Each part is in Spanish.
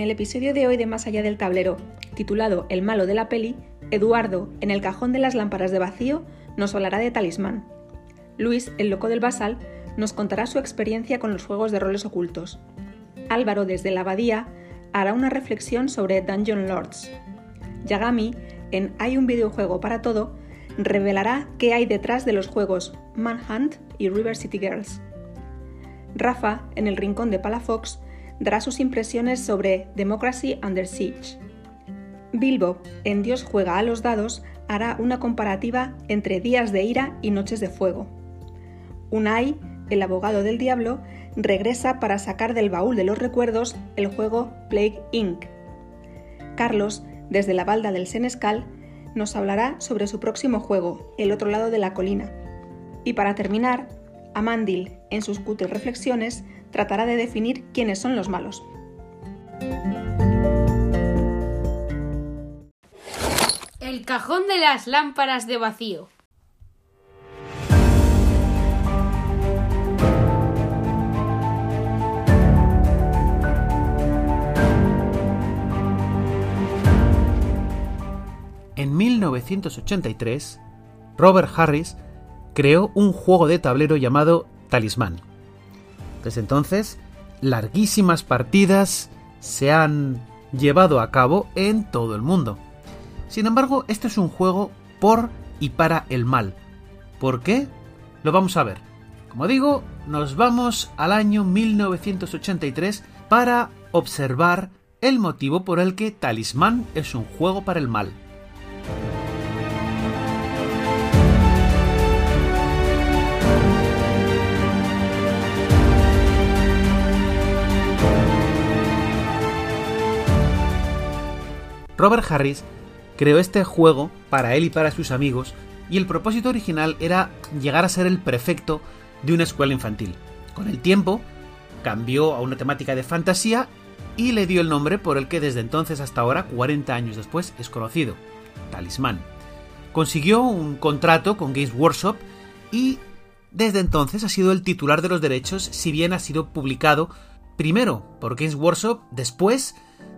En el episodio de hoy de Más allá del tablero, titulado El malo de la peli, Eduardo, en el cajón de las lámparas de vacío, nos hablará de Talismán. Luis, el loco del basal, nos contará su experiencia con los juegos de roles ocultos. Álvaro, desde la abadía, hará una reflexión sobre Dungeon Lords. Yagami, en Hay un videojuego para todo, revelará qué hay detrás de los juegos Manhunt y River City Girls. Rafa, en el rincón de Palafox, dará sus impresiones sobre Democracy Under Siege. Bilbo, en Dios juega a los dados, hará una comparativa entre días de ira y noches de fuego. Unai, el abogado del diablo, regresa para sacar del baúl de los recuerdos el juego Plague Inc. Carlos, desde la balda del Senescal, nos hablará sobre su próximo juego, El otro lado de la colina. Y para terminar, Amandil, en sus cutres reflexiones, tratará de definir quiénes son los malos. El cajón de las lámparas de vacío. En 1983, Robert Harris creó un juego de tablero llamado Talismán. Desde entonces, larguísimas partidas se han llevado a cabo en todo el mundo. Sin embargo, este es un juego por y para el mal. ¿Por qué? Lo vamos a ver. Como digo, nos vamos al año 1983 para observar el motivo por el que Talismán es un juego para el mal. Robert Harris creó este juego para él y para sus amigos y el propósito original era llegar a ser el prefecto de una escuela infantil. Con el tiempo cambió a una temática de fantasía y le dio el nombre por el que desde entonces hasta ahora, 40 años después, es conocido, Talismán. Consiguió un contrato con Games Workshop y desde entonces ha sido el titular de los derechos, si bien ha sido publicado primero por Games Workshop, después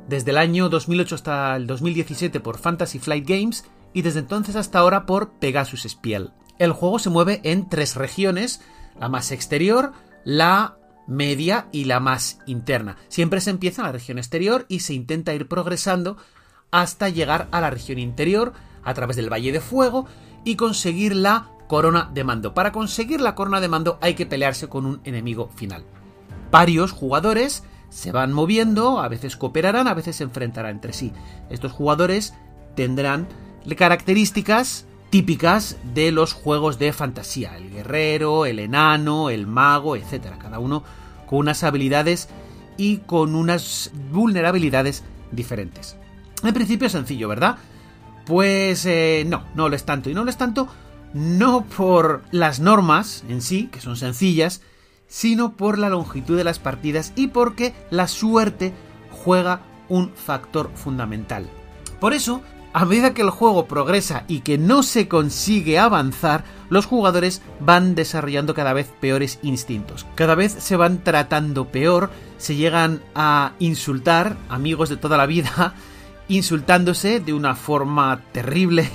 desde el año 2008 hasta el 2017 por Fantasy Flight Games y desde entonces hasta ahora por Pegasus Spiel. El juego se mueve en tres regiones, la más exterior, la media y la más interna. Siempre se empieza en la región exterior y se intenta ir progresando hasta llegar a la región interior a través del Valle de Fuego y conseguir la corona de mando. Para conseguir la corona de mando hay que pelearse con un enemigo final. Varios jugadores se van moviendo, a veces cooperarán, a veces se enfrentarán entre sí. Estos jugadores tendrán características típicas de los juegos de fantasía, el guerrero, el enano, el mago, etc. Cada uno con unas habilidades y con unas vulnerabilidades diferentes. En principio es sencillo, ¿verdad? Pues eh, no, no lo es tanto. Y no lo es tanto no por las normas en sí, que son sencillas, sino por la longitud de las partidas y porque la suerte juega un factor fundamental. Por eso, a medida que el juego progresa y que no se consigue avanzar, los jugadores van desarrollando cada vez peores instintos. Cada vez se van tratando peor, se llegan a insultar, amigos de toda la vida, insultándose de una forma terrible,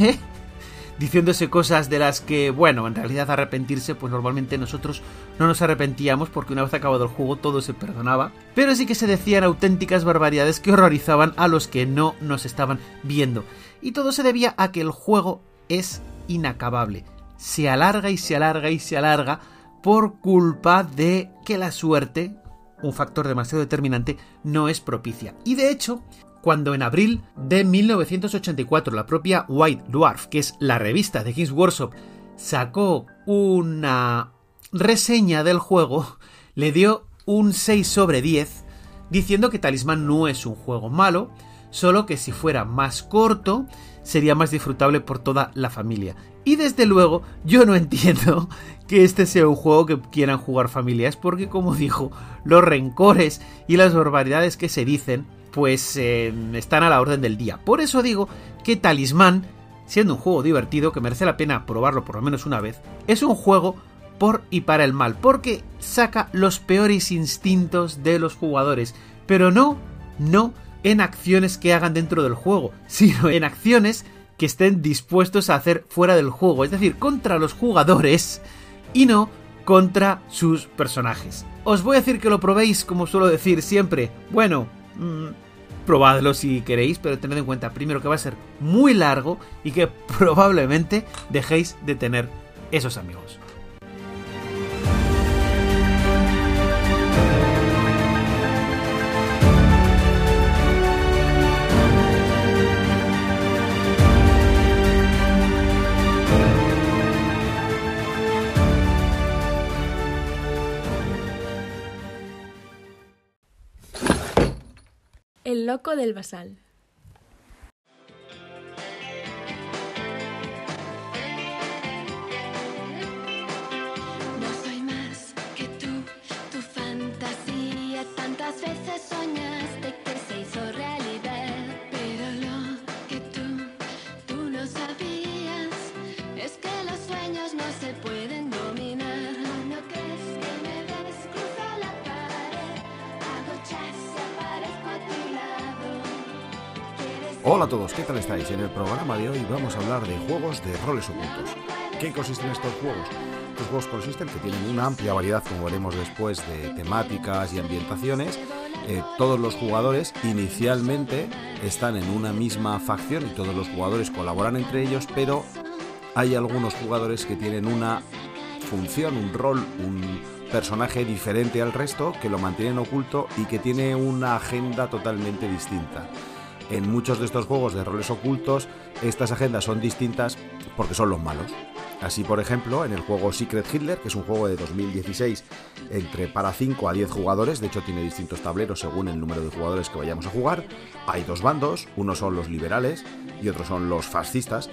diciéndose cosas de las que, bueno, en realidad arrepentirse, pues normalmente nosotros no nos arrepentíamos porque una vez acabado el juego todo se perdonaba, pero sí que se decían auténticas barbaridades que horrorizaban a los que no nos estaban viendo. Y todo se debía a que el juego es inacabable. Se alarga y se alarga y se alarga por culpa de que la suerte, un factor demasiado determinante, no es propicia. Y de hecho, cuando en abril de 1984 la propia White Dwarf, que es la revista de Games Workshop, sacó una reseña del juego, le dio un 6 sobre 10, diciendo que Talismán no es un juego malo, solo que si fuera más corto sería más disfrutable por toda la familia. Y desde luego yo no entiendo que este sea un juego que quieran jugar familias, porque como dijo, los rencores y las barbaridades que se dicen pues eh, están a la orden del día. Por eso digo que Talismán, siendo un juego divertido que merece la pena probarlo por lo menos una vez, es un juego por y para el mal, porque saca los peores instintos de los jugadores, pero no, no en acciones que hagan dentro del juego, sino en acciones que estén dispuestos a hacer fuera del juego, es decir, contra los jugadores y no contra sus personajes. Os voy a decir que lo probéis, como suelo decir siempre. Bueno, mmm, probadlo si queréis, pero tened en cuenta primero que va a ser muy largo y que probablemente dejéis de tener esos amigos. El loco del basal. Soy Hola a todos, ¿qué tal estáis? En el programa de hoy vamos a hablar de juegos de roles ocultos. ¿Qué consisten estos juegos? Estos juegos consisten que tienen una amplia variedad, como veremos después, de temáticas y ambientaciones. Eh, todos los jugadores inicialmente están en una misma facción y todos los jugadores colaboran entre ellos, pero hay algunos jugadores que tienen una función, un rol, un personaje diferente al resto, que lo mantienen oculto y que tiene una agenda totalmente distinta. En muchos de estos juegos de roles ocultos, estas agendas son distintas porque son los malos. Así, por ejemplo, en el juego Secret Hitler, que es un juego de 2016 entre para 5 a 10 jugadores, de hecho tiene distintos tableros según el número de jugadores que vayamos a jugar, hay dos bandos, unos son los liberales y otros son los fascistas.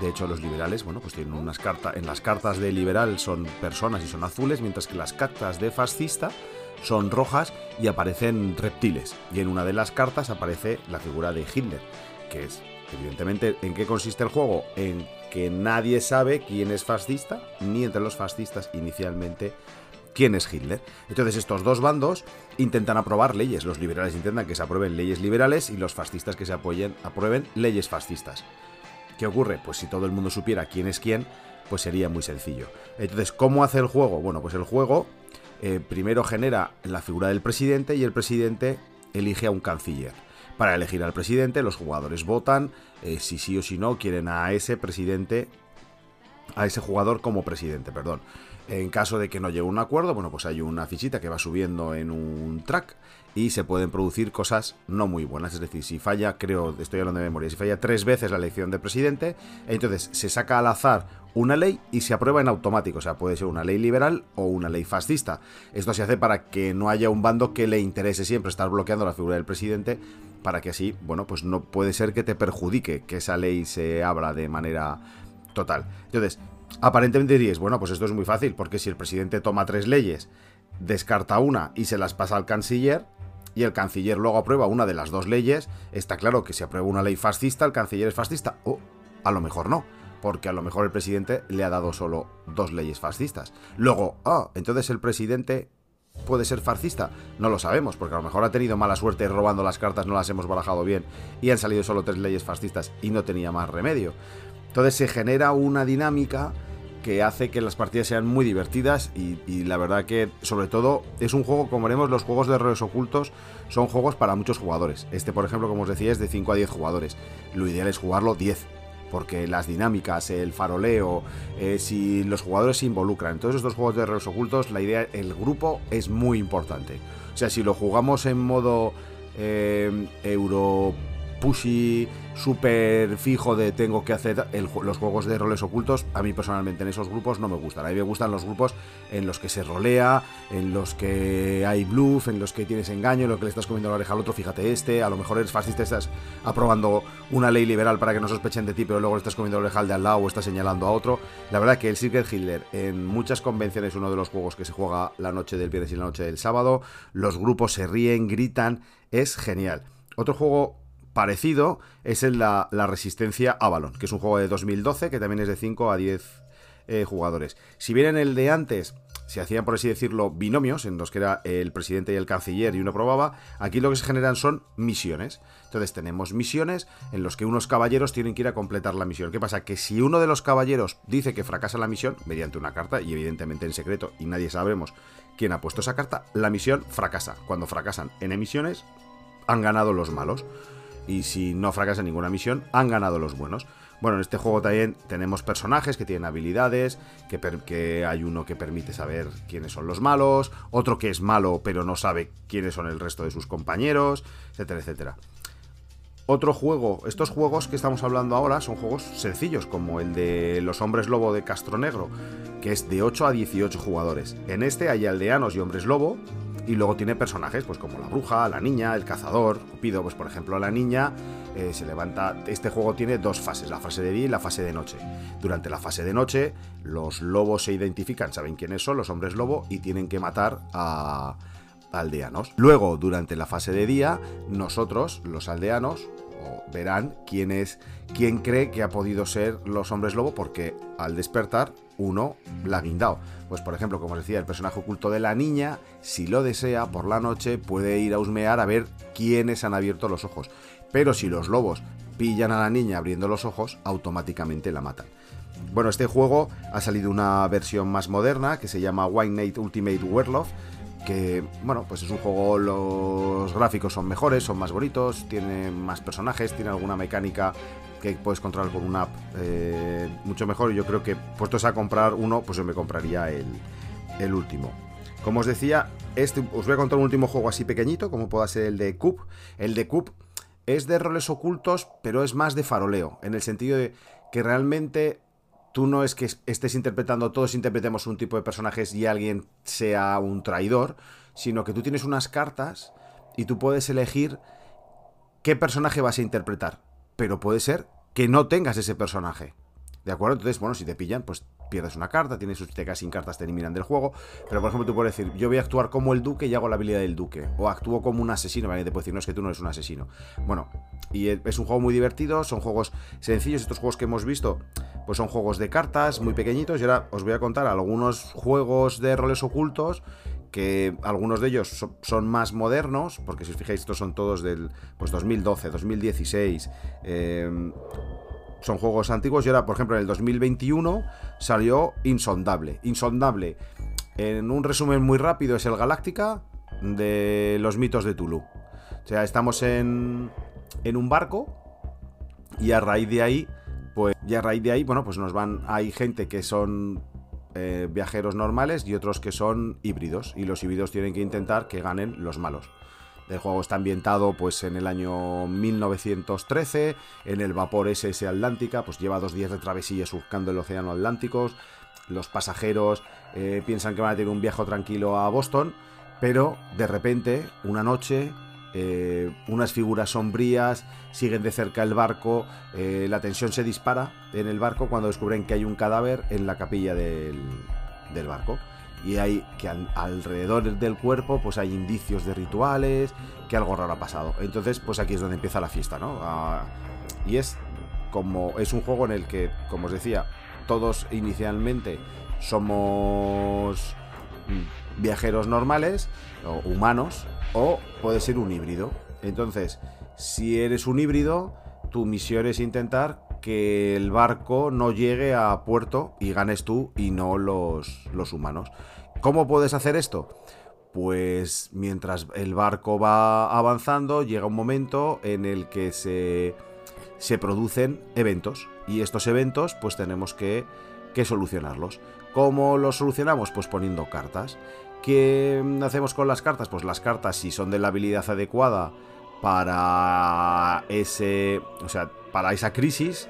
De hecho, los liberales, bueno, pues tienen unas cartas, en las cartas de liberal son personas y son azules, mientras que las cartas de fascista son rojas y aparecen reptiles. Y en una de las cartas aparece la figura de Hitler, que es, evidentemente, ¿en qué consiste el juego? En que nadie sabe quién es fascista, ni entre los fascistas inicialmente quién es Hitler. Entonces estos dos bandos intentan aprobar leyes. Los liberales intentan que se aprueben leyes liberales y los fascistas que se apoyen, aprueben leyes fascistas. ¿Qué ocurre? Pues si todo el mundo supiera quién es quién, pues sería muy sencillo. Entonces, ¿cómo hace el juego? Bueno, pues el juego eh, primero genera la figura del presidente y el presidente elige a un canciller. Para elegir al presidente, los jugadores votan eh, si sí o si no quieren a ese presidente, a ese jugador como presidente, perdón. En caso de que no llegue a un acuerdo, bueno, pues hay una fichita que va subiendo en un track y se pueden producir cosas no muy buenas. Es decir, si falla, creo, estoy hablando de memoria, si falla tres veces la elección de presidente, entonces se saca al azar una ley y se aprueba en automático. O sea, puede ser una ley liberal o una ley fascista. Esto se hace para que no haya un bando que le interese siempre estar bloqueando la figura del presidente, para que así, bueno, pues no puede ser que te perjudique que esa ley se abra de manera total. Entonces, aparentemente diríais, bueno, pues esto es muy fácil, porque si el presidente toma tres leyes, descarta una y se las pasa al canciller, y el canciller luego aprueba una de las dos leyes, está claro que si aprueba una ley fascista, el canciller es fascista. O a lo mejor no, porque a lo mejor el presidente le ha dado solo dos leyes fascistas. Luego, ah, entonces el presidente puede ser fascista. No lo sabemos, porque a lo mejor ha tenido mala suerte robando las cartas, no las hemos barajado bien y han salido solo tres leyes fascistas y no tenía más remedio. Entonces se genera una dinámica que hace que las partidas sean muy divertidas y, la verdad que sobre todo es un juego, como veremos, los juegos de roles ocultos son juegos para muchos jugadores. Este, por ejemplo, como os decía, es de 5 a 10 jugadores. Lo ideal es jugarlo 10, porque las dinámicas, el faroleo, eh, si los jugadores se involucran. En todos estos juegos de roles ocultos, la idea, el grupo es muy importante. O sea, si lo jugamos en modo eh, euro pushy, súper fijo de tengo que hacer los juegos de roles ocultos, a mí personalmente en esos grupos no me gustan. A mí me gustan los grupos en los que se rolea, en los que hay bluff, en los que tienes engaño, en los que le estás comiendo la oreja al otro, fíjate este, a lo mejor eres fascista, estás aprobando una ley liberal para que no sospechen de ti, pero luego le estás comiendo la oreja al de al lado o estás señalando a otro. La verdad que el Secret Hitler en muchas convenciones es uno de los juegos que se juega la noche del viernes y la noche del sábado. Los grupos se ríen, gritan, es genial. Otro juego parecido es el la, la Resistencia Avalon, que es un juego de 2012 que también es de 5 a 10 eh, jugadores. Si bien en el de antes se hacían, por así decirlo, binomios, en los que era el presidente y el canciller y uno probaba, aquí lo que se generan son misiones. Entonces tenemos misiones en los que unos caballeros tienen que ir a completar la misión. ¿Qué pasa? Que si uno de los caballeros dice que fracasa la misión, mediante una carta, y evidentemente en secreto, y nadie sabremos quién ha puesto esa carta, la misión fracasa. Cuando fracasan en emisiones, han ganado los malos. Y si no fracasa ninguna misión, han ganado los buenos. Bueno, en este juego también tenemos personajes que tienen habilidades, que, que hay uno que permite saber quiénes son los malos, otro que es malo pero no sabe quiénes son el resto de sus compañeros, etcétera, etcétera. Otro juego, estos juegos que estamos hablando ahora son juegos sencillos, como el de Los Hombres Lobo de Castro Negro, que es de 8 a 18 jugadores. En este hay aldeanos y hombres lobo, y luego tiene personajes, pues como la bruja, la niña, el cazador, Cupido, pues por ejemplo la niña eh, se levanta. Este juego tiene dos fases, la fase de día y la fase de noche. Durante la fase de noche, los lobos se identifican, saben quiénes son, los hombres lobo, y tienen que matar a aldeanos. Luego, durante la fase de día, nosotros, los aldeanos, verán quién es, quién cree que ha podido ser los hombres lobo, porque al despertar, uno la ha guindado. Pues, por ejemplo, como os decía, el personaje oculto de la niña, si lo desea, por la noche puede ir a husmear a ver quiénes han abierto los ojos. Pero si los lobos pillan a la niña abriendo los ojos, automáticamente la matan. Bueno, este juego ha salido una versión más moderna que se llama Wine Night Ultimate Werewolf que, bueno, pues es un juego, los gráficos son mejores, son más bonitos, tiene más personajes, tiene alguna mecánica que puedes controlar con una app eh, mucho mejor. Yo creo que, puestos a comprar uno, pues yo me compraría el, el último. Como os decía, este, os voy a contar un último juego así pequeñito, como pueda ser el de Coop. El de Coop es de roles ocultos, pero es más de faroleo, en el sentido de que realmente tú no es que estés interpretando, todos interpretemos un tipo de personajes y alguien sea un traidor, sino que tú tienes unas cartas y tú puedes elegir qué personaje vas a interpretar. Pero puede ser que no tengas ese personaje. ¿De acuerdo? Entonces, bueno, si te pillan, pues pierdes una carta, tienes sus tecas sin cartas, te eliminan del juego. Pero, por ejemplo, tú puedes decir, yo voy a actuar como el duque y hago la habilidad del duque. O actúo como un asesino, ¿vale? Te puedo decir, no es que tú no eres un asesino. Bueno, y es un juego muy divertido, son juegos sencillos. Estos juegos que hemos visto, pues son juegos de cartas muy pequeñitos. Y ahora os voy a contar algunos juegos de roles ocultos que algunos de ellos so- son más modernos, porque si os fijáis, estos son todos del pues 2012, 2016. eh, son juegos antiguos y ahora, por ejemplo, en el 2021 salió Insondable. Insondable, en un resumen muy rápido, es el Galáctica de los mitos de Tulu. O sea, estamos en, en un barco y a raíz de ahí, pues, y a raíz de ahí, bueno, pues nos van, hay gente que son eh, viajeros normales y otros que son híbridos. Y los híbridos tienen que intentar que ganen los malos. El juego está ambientado pues en el año 1913, en el vapor SS Atlántica, pues lleva dos días de travesía surcando el océano Atlántico. Los pasajeros eh, piensan que van a tener un viaje tranquilo a Boston, pero de repente, una noche, eh, unas figuras sombrías siguen de cerca el barco, eh, la tensión se dispara en el barco cuando descubren que hay un cadáver en la capilla del, del barco. Y hay que al- alrededor del cuerpo pues hay indicios de rituales que algo raro ha pasado. Entonces pues aquí es donde empieza la fiesta no Ah, y es como es un juego en el que como os decía todos inicialmente somos mm, viajeros normales o humanos o puede ser un híbrido entonces si eres un híbrido tu misión es intentar que el barco no llegue a puerto y ganes tú y no los, los humanos. ¿Cómo puedes hacer esto? Pues mientras el barco va avanzando, llega un momento en el que se, se producen eventos. Y estos eventos, pues tenemos que, que solucionarlos. ¿Cómo los solucionamos? Pues poniendo cartas. ¿Qué hacemos con las cartas? Pues las cartas, si son de la habilidad adecuada, para ese, o sea, para esa crisis,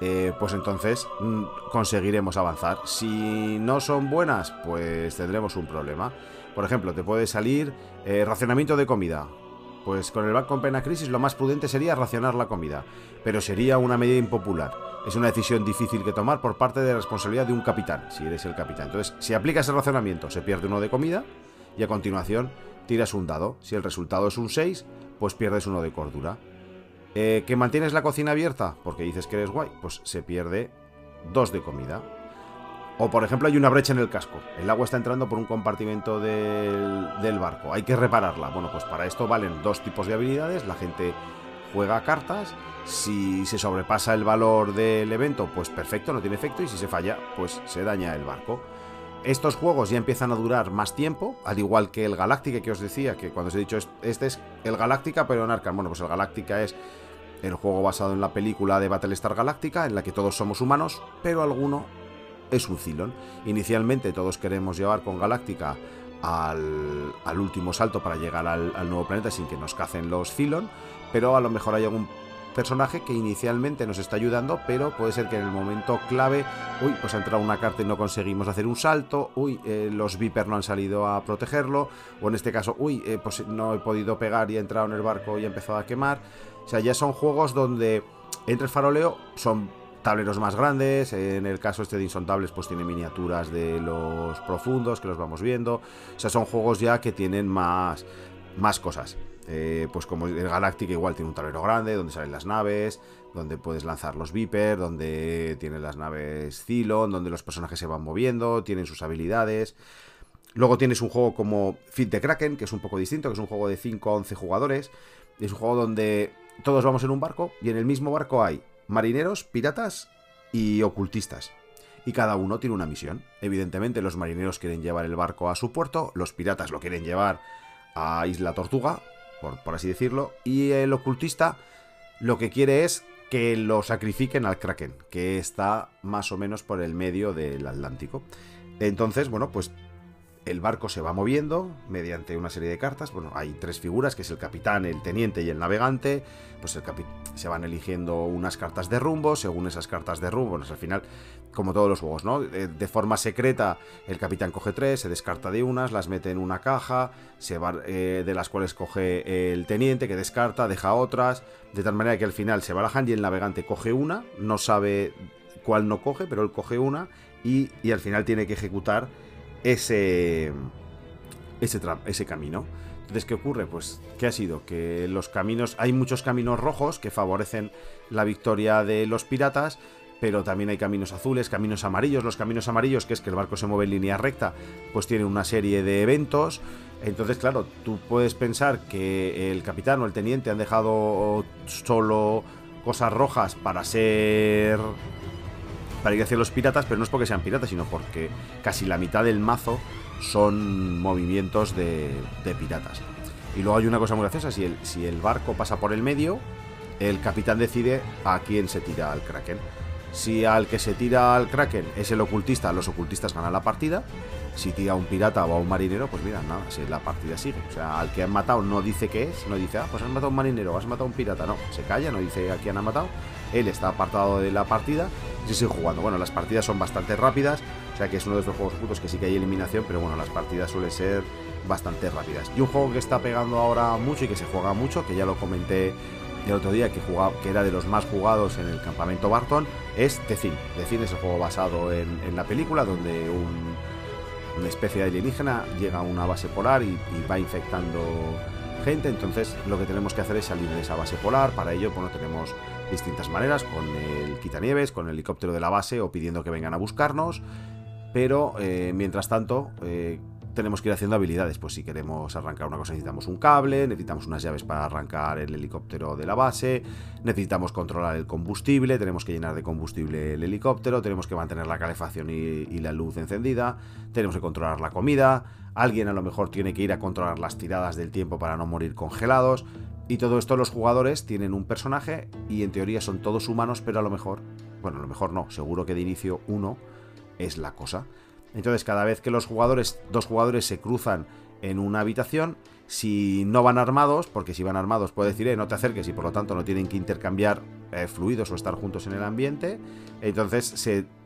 eh, pues entonces mm, conseguiremos avanzar. Si no son buenas, pues tendremos un problema. Por ejemplo, te puede salir eh, racionamiento de comida. Pues con el banco en plena crisis lo más prudente sería racionar la comida, pero sería una medida impopular. Es una decisión difícil que tomar por parte de la responsabilidad de un capitán, si eres el capitán. Entonces, si aplicas el racionamiento, se pierde uno de comida y a continuación tiras un dado. Si el resultado es un 6, pues pierdes uno de cordura. Eh, ¿Que mantienes la cocina abierta? Porque dices que eres guay, pues se pierde dos de comida. O por ejemplo hay una brecha en el casco. El agua está entrando por un compartimento del, barco. Hay que repararla. Bueno, pues para esto valen dos tipos de habilidades. La gente juega cartas. Si se sobrepasa el valor del evento, pues perfecto, no tiene efecto. Y si se falla, pues se daña el barco. Estos juegos ya empiezan a durar más tiempo, al igual que el Galáctica que os decía, que cuando os he dicho es- este es el Galáctica, pero en Arkham. Bueno, pues el Galáctica es el juego basado en la película de Battlestar Galáctica, en la que todos somos humanos, pero alguno es un Cylon. Inicialmente todos queremos llevar con Galáctica al, al último salto para llegar al, nuevo planeta sin que nos cacen los Cylon, pero a lo mejor hay algún personaje que inicialmente nos está ayudando, pero puede ser que en el momento clave, uy, pues ha entrado una carta y no conseguimos hacer un salto, uy, eh, los Viper no han salido a protegerlo, o en este caso, uy, eh, pues no he podido pegar y he entrado en el barco y he empezado a quemar. O sea, ya son juegos donde entre el faroleo son tableros más grandes, en el caso este de Insondables pues tiene miniaturas de los profundos que los vamos viendo, o sea, son juegos ya que tienen más, más cosas. Eh, pues como el Galactic igual tiene un tablero grande donde salen las naves, donde puedes lanzar los Viper, donde tienen las naves Cylon, donde los personajes se van moviendo, tienen sus habilidades. Luego tienes un juego como Fit the Kraken, que es un poco distinto, que es un juego de 5 a 11 jugadores. Es un juego donde todos vamos en un barco y en el mismo barco hay marineros, piratas y ocultistas. Y cada uno tiene una misión. Evidentemente los marineros quieren llevar el barco a su puerto, los piratas lo quieren llevar a Isla Tortuga, por, por así decirlo, y el ocultista lo que quiere es que lo sacrifiquen al Kraken, que está más o menos por el medio del Atlántico. Entonces, bueno, pues el barco se va moviendo mediante una serie de cartas. Bueno, hay tres figuras, que es el capitán, el teniente y el navegante. Pues el se van eligiendo unas cartas de rumbo, según esas cartas de rumbo, pues al final, como todos los juegos, ¿no? Eh, De forma secreta, el capitán coge tres, se descarta de unas, las mete en una caja, se va, eh, de las cuales coge el teniente, que descarta, deja otras, de tal manera que al final se barajan y el navegante coge una, no sabe cuál no coge, pero él coge una y, y al final tiene que ejecutar ese, ese, ese camino. Entonces, ¿qué ocurre? Pues, ¿qué ha sido? Que los caminos, hay muchos caminos rojos que favorecen la victoria de los piratas, pero también hay caminos azules, caminos amarillos. Los caminos amarillos, que es que el barco se mueve en línea recta, pues tienen una serie de eventos. Entonces, claro, tú puedes pensar que el capitán o el teniente han dejado solo cosas rojas para ser para ir hacia los piratas, pero no es porque sean piratas, sino porque casi la mitad del mazo son movimientos de, de piratas. Y luego hay una cosa muy graciosa, si el, si el barco pasa por el medio, el capitán decide a quién se tira al kraken. Si al que se tira al kraken es el ocultista, los ocultistas ganan la partida. Si tira un pirata o a un marinero, pues mira, nada, si la partida sigue. O sea, al que han matado no dice qué es, no dice, ah, pues has matado a un marinero, has matado a un pirata, no, se calla, no dice a quién ha matado. Él está apartado de la partida y sigue jugando. Bueno, las partidas son bastante rápidas, o sea que es uno de estos juegos ocultos que sí que hay eliminación, pero bueno, las partidas suelen ser bastante rápidas. Y un juego que está pegando ahora mucho y que se juega mucho, que ya lo comenté el otro día, que, jugaba, que era de los más jugados en el campamento Barton, es The Thing. The Thing es el juego basado en, la película, donde un, una especie de alienígena llega a una base polar y, va infectando gente. Entonces lo que tenemos que hacer es salir de esa base polar. Para ello, bueno, tenemos distintas maneras, con el quitanieves, con el helicóptero de la base o pidiendo que vengan a buscarnos. Pero eh, mientras tanto, eh, tenemos que ir haciendo habilidades. Pues si queremos arrancar una cosa, necesitamos un cable, necesitamos unas llaves para arrancar el helicóptero de la base, necesitamos controlar el combustible, tenemos que llenar de combustible el helicóptero, tenemos que mantener la calefacción y, la luz encendida, tenemos que controlar la comida, alguien a lo mejor tiene que ir a controlar las tiradas del tiempo para no morir congelados. Y todo esto los jugadores tienen un personaje y en teoría son todos humanos, pero a lo mejor, bueno, a lo mejor no, seguro que de inicio uno es la cosa. Entonces cada vez que los jugadores, dos jugadores se cruzan en una habitación, si no van armados, porque si van armados puede decir, eh, no te acerques y por lo tanto no tienen que intercambiar eh, fluidos o estar juntos en el ambiente. Entonces,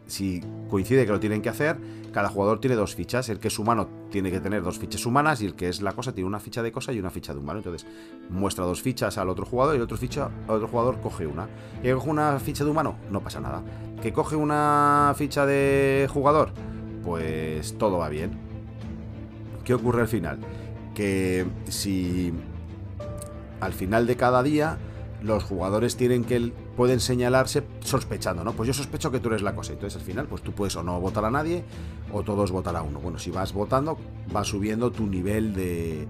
si coincide que lo tienen que hacer, cada jugador tiene dos fichas. El que es humano tiene que tener dos fichas humanas y el que es la cosa tiene una ficha de cosa y una ficha de humano. Entonces, muestra dos fichas al otro jugador y el otro, ficha, otro jugador coge una. Que coge una ficha de humano, no pasa nada. Que coge una ficha de jugador, pues todo va bien. ¿Qué ocurre al final? que si al final de cada día los jugadores tienen que pueden señalarse sospechando, ¿no? Pues yo sospecho que tú eres la cosa. Entonces al final, pues tú puedes o no votar a nadie o todos votar a uno. Bueno, si vas votando, va subiendo tu nivel de,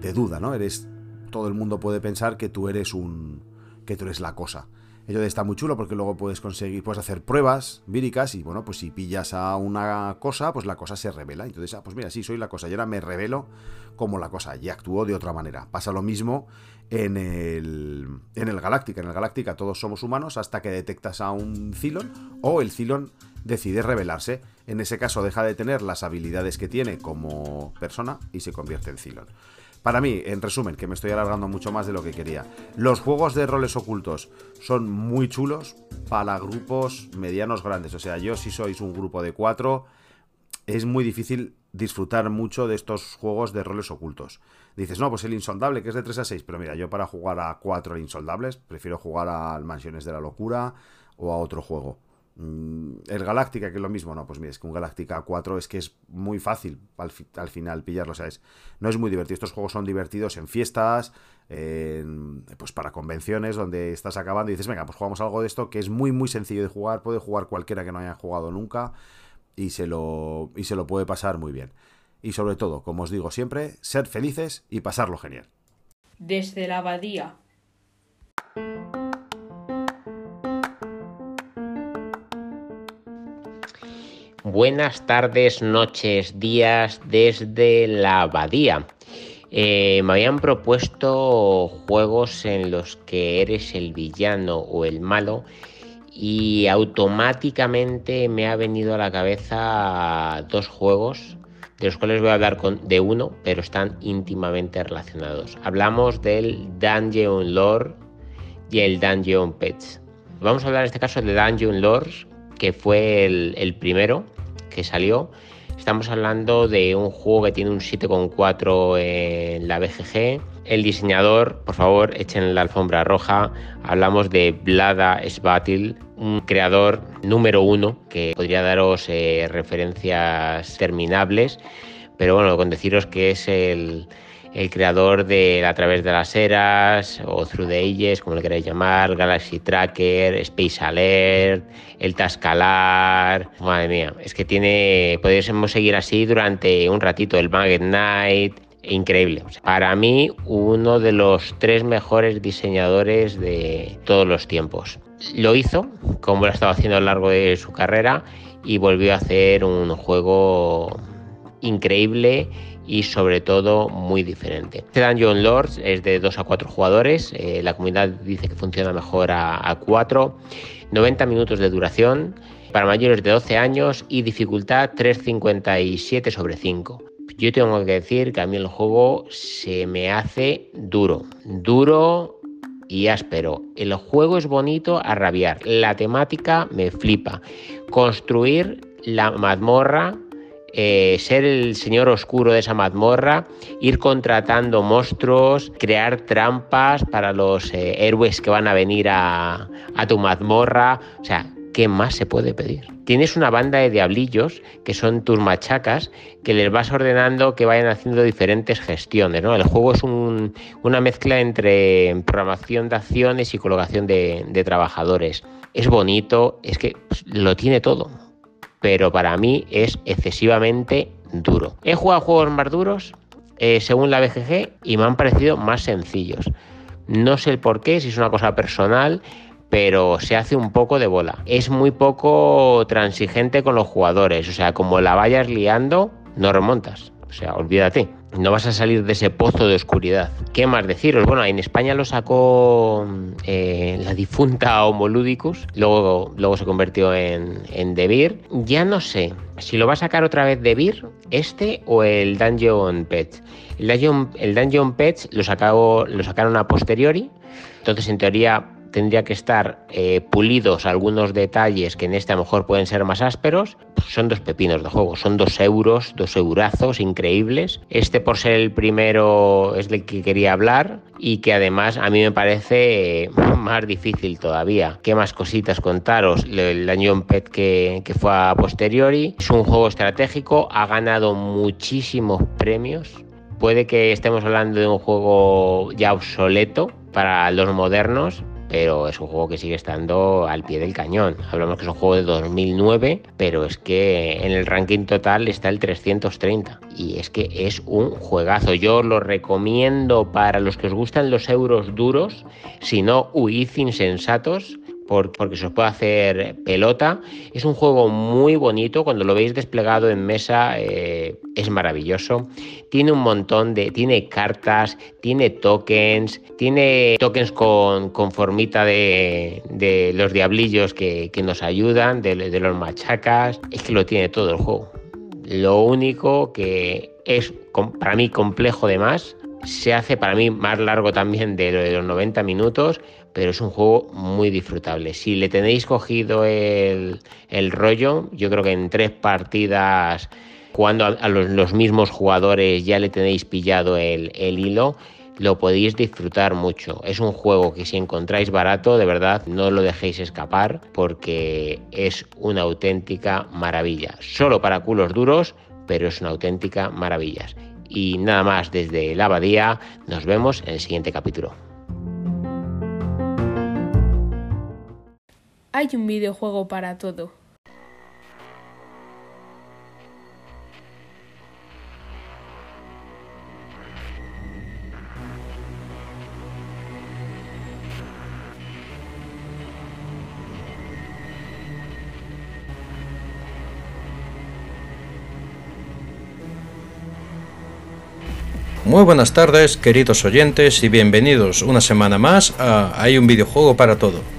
de duda, ¿no? Eres todo el mundo puede pensar que tú eres un que tú eres la cosa. Ello está muy chulo porque luego puedes conseguir, puedes hacer pruebas víricas y bueno, pues si pillas a una cosa, pues la cosa se revela. Entonces, ah, pues mira, sí, soy la cosa y ahora me revelo como la cosa y actúo de otra manera. Pasa lo mismo en el, en el Galáctica. En el Galáctica todos somos humanos hasta que detectas a un Cylon o el Cylon decide revelarse. En ese caso deja de tener las habilidades que tiene como persona y se convierte en Cylon. Para mí, en resumen, que me estoy alargando mucho más de lo que quería, los juegos de roles ocultos son muy chulos para grupos medianos grandes. O sea, yo si sois un grupo de cuatro, es muy difícil disfrutar mucho de estos juegos de roles ocultos. Dices, no, pues el insondable, que es de 3 a 6, pero mira, yo para jugar a cuatro insoldables, prefiero jugar a Mansiones de la Locura o a otro juego. Mm, el Galáctica, que es lo mismo, no, pues mira, es que un Galáctica 4 es que es muy fácil al, final pillarlo, ¿sabes? No es muy divertido. Estos juegos son divertidos en fiestas, pues para convenciones donde estás acabando y dices, venga, pues jugamos algo de esto que es muy, muy sencillo de jugar, puede jugar cualquiera que no haya jugado nunca y se lo, y se lo puede pasar muy bien. Y sobre todo, como os digo siempre, ser felices y pasarlo genial. Desde la abadía. Buenas tardes, noches, días desde la abadía. Eh, me habían propuesto juegos en los que eres el villano o el malo y automáticamente me ha venido a la cabeza dos juegos de los cuales voy a hablar de uno, pero están íntimamente relacionados. Hablamos del Dungeon Lore y el Dungeon Pets. Vamos a hablar en este caso de Dungeon Lore, que fue el primero, que salió. Estamos hablando de un juego que tiene un 7,4 en la BGG. El diseñador, por favor, echen la alfombra roja. Hablamos de Blada Sbattle, un creador número uno que podría daros eh, referencias terminables. Pero bueno, con deciros que es el, el creador de A través de las eras o Through the Ages, como le queráis llamar, Galaxy Tracker, Space Alert, El Tascalar. Madre mía, es que tiene. Podríamos seguir así durante un ratito. El Magnet Night. Increíble. para mí, uno de los tres mejores diseñadores de todos los tiempos. Lo hizo, como lo ha estado haciendo a lo largo de su carrera, y volvió a hacer un juego increíble y sobre todo muy diferente. Este Dungeon Lords es de 2 a 4 jugadores, eh, la comunidad dice que funciona mejor a, 4, 90 minutos de duración para mayores de 12 años y dificultad 357 sobre 5. Yo tengo que decir que a mí el juego se me hace duro, duro y áspero. El juego es bonito a rabiar, la temática me flipa. Construir la mazmorra eh, ser el señor oscuro de esa mazmorra, ir contratando monstruos, crear trampas para los eh, héroes que van a venir a, tu mazmorra. O sea, ¿qué más se puede pedir? Tienes una banda de diablillos que son tus machacas que les vas ordenando que vayan haciendo diferentes gestiones. El juego es una mezcla entre programación de acciones y colocación de, de trabajadores. Es bonito, es que pues, lo tiene todo pero para mí es excesivamente duro. He jugado juegos más duros eh, según la BGG y me han parecido más sencillos. No sé el por qué, si es una cosa personal, pero se hace un poco de bola. Es muy poco transigente con los jugadores, o sea, como la vayas liando, no remontas. O sea, olvídate. No vas a salir de ese pozo de oscuridad. ¿Qué más deciros? Bueno, en España lo sacó eh, la difunta Homoludicus, luego, luego se convirtió en, en Devir. Ya no sé si lo va a sacar otra vez Devir, este o el Dungeon Pets. El Dungeon, el Dungeon Pets lo, sacado, lo sacaron a posteriori, entonces en teoría tendría que estar eh, pulidos algunos detalles que en este a lo mejor pueden ser más ásperos. Son dos pepinos de juego, son dos euros, dos eurazos increíbles. Este por ser el primero es del que quería hablar y que además a mí me parece eh, más difícil todavía. ¿Qué más cositas contaros? El Dungeon Pet que, que fue a posteriori. Es un juego estratégico, ha ganado muchísimos premios. Puede que estemos hablando de un juego ya obsoleto para los modernos, pero es un juego que sigue estando al pie del cañón. Hablamos que es un juego de 2009, pero es que en el ranking total está el 330 y es que es un juegazo. Yo lo recomiendo para los que os gustan los euros duros, si no huid insensatos porque se os puede hacer pelota. Es un juego muy bonito, cuando lo veis desplegado en mesa eh, es maravilloso. Tiene un montón de, tiene cartas, tiene tokens, tiene tokens con, con formita de, de, los diablillos que, que nos ayudan, de, de los machacas. Es que lo tiene todo el juego. Lo único que es para mí complejo de más se hace para mí más largo también de, de los 90 minutos, pero es un juego muy disfrutable. Si le tenéis cogido el, el rollo, yo creo que en tres partidas, jugando a, a los, los, mismos jugadores, ya le tenéis pillado el, el hilo lo podéis disfrutar mucho. Es un juego que si encontráis barato, de verdad, no lo dejéis escapar porque es una auténtica maravilla. Solo para culos duros, pero es una auténtica maravilla. Y nada más desde la abadía, nos vemos en el siguiente capítulo. Hay un videojuego para todo. Muy buenas tardes, queridos oyentes, y bienvenidos una semana más a Hay un videojuego para todo.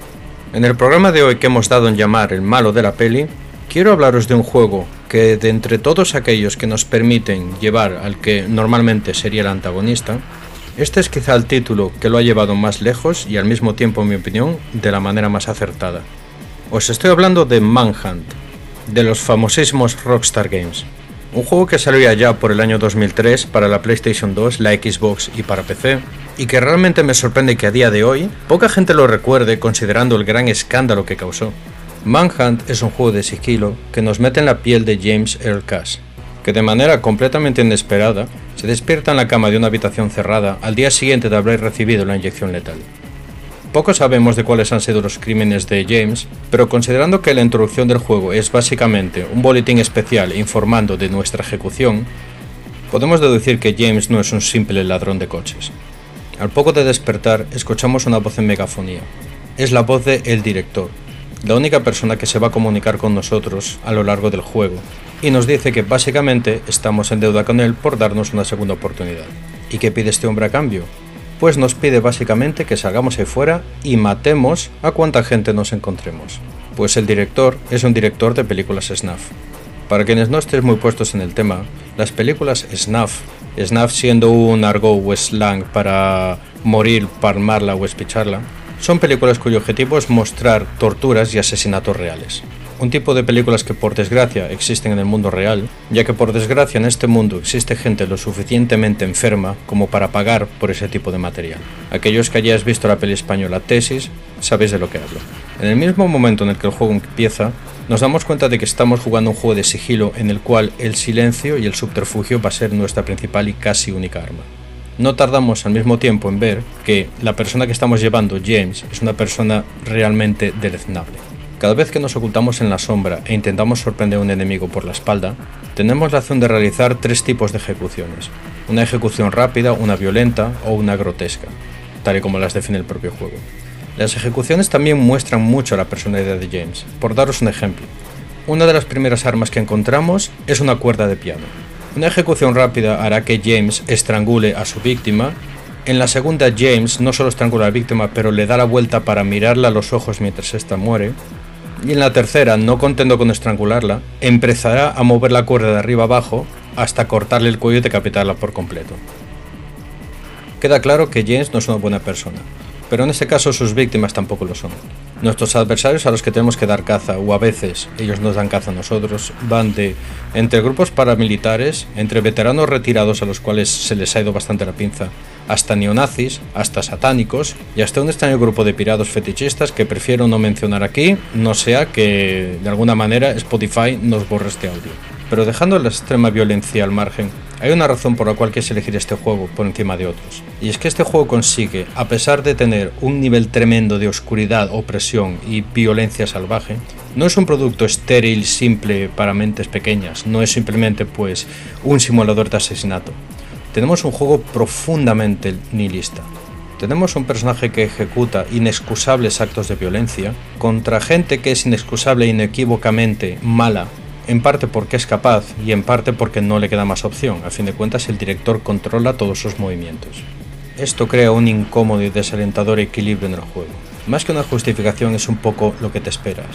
En el programa de hoy que hemos dado en llamar El malo de la peli, quiero hablaros de un juego que de entre todos aquellos que nos permiten llevar al que normalmente sería el antagonista, este es quizá el título que lo ha llevado más lejos y al mismo tiempo, en mi opinión, de la manera más acertada. Os estoy hablando de Manhunt, de los famosísimos Rockstar Games. Un juego que salió ya por el año 2003 para la PlayStation 2, la Xbox y para PC, y que realmente me sorprende que a día de hoy poca gente lo recuerde considerando el gran escándalo que causó. Manhunt es un juego de sigilo que nos mete en la piel de James Earl Cass, que de manera completamente inesperada se despierta en la cama de una habitación cerrada al día siguiente de haber recibido la inyección letal. Poco sabemos de cuáles han sido los crímenes de James, pero considerando que la introducción del juego es básicamente un boletín especial informando de nuestra ejecución, podemos deducir que James no es un simple ladrón de coches. Al poco de despertar, escuchamos una voz en megafonía. Es la voz de el director, la única persona que se va a comunicar con nosotros a lo largo del juego, y nos dice que básicamente estamos en deuda con él por darnos una segunda oportunidad. ¿Y qué pide este hombre a cambio? Pues nos pide básicamente que salgamos ahí fuera y matemos a cuanta gente nos encontremos. Pues el director es un director de películas snuff. Para quienes no estéis muy puestos en el tema, las películas snuff, snuff siendo un argot o slang para morir, palmarla o espicharla, son películas cuyo objetivo es mostrar torturas y asesinatos reales un tipo de películas que por desgracia existen en el mundo real, ya que por desgracia en este mundo existe gente lo suficientemente enferma como para pagar por ese tipo de material. Aquellos que hayáis visto la peli española Tesis, sabéis de lo que hablo. En el mismo momento en el que el juego empieza, nos damos cuenta de que estamos jugando un juego de sigilo en el cual el silencio y el subterfugio va a ser nuestra principal y casi única arma. No tardamos al mismo tiempo en ver que la persona que estamos llevando, James, es una persona realmente deleznable. Cada vez que nos ocultamos en la sombra e intentamos sorprender a un enemigo por la espalda, tenemos la opción de realizar tres tipos de ejecuciones. Una ejecución rápida, una violenta o una grotesca, tal y como las define el propio juego. Las ejecuciones también muestran mucho la personalidad de James. Por daros un ejemplo, una de las primeras armas que encontramos es una cuerda de piano. Una ejecución rápida hará que James estrangule a su víctima. En la segunda, James no solo estrangula a la víctima, pero le da la vuelta para mirarla a los ojos mientras ésta muere. Y en la tercera, no contento con estrangularla, empezará a mover la cuerda de arriba abajo hasta cortarle el cuello y decapitarla por completo. Queda claro que James no es una buena persona, pero en este caso sus víctimas tampoco lo son. Nuestros adversarios a los que tenemos que dar caza, o a veces ellos nos dan caza a nosotros, van de entre grupos paramilitares, entre veteranos retirados a los cuales se les ha ido bastante la pinza, hasta neonazis, hasta satánicos y hasta un extraño grupo de pirados fetichistas que prefiero no mencionar aquí, no sea que de alguna manera Spotify nos borre este audio. Pero dejando la extrema violencia al margen, hay una razón por la cual quieres elegir este juego por encima de otros. Y es que este juego consigue, a pesar de tener un nivel tremendo de oscuridad, opresión y violencia salvaje, no es un producto estéril, simple para mentes pequeñas, no es simplemente pues un simulador de asesinato. Tenemos un juego profundamente nihilista. Tenemos un personaje que ejecuta inexcusables actos de violencia contra gente que es inexcusable e inequívocamente mala en parte porque es capaz y en parte porque no le queda más opción. A fin de cuentas, el director controla todos sus movimientos. Esto crea un incómodo y desalentador equilibrio en el juego. Más que una justificación es un poco lo que te esperas.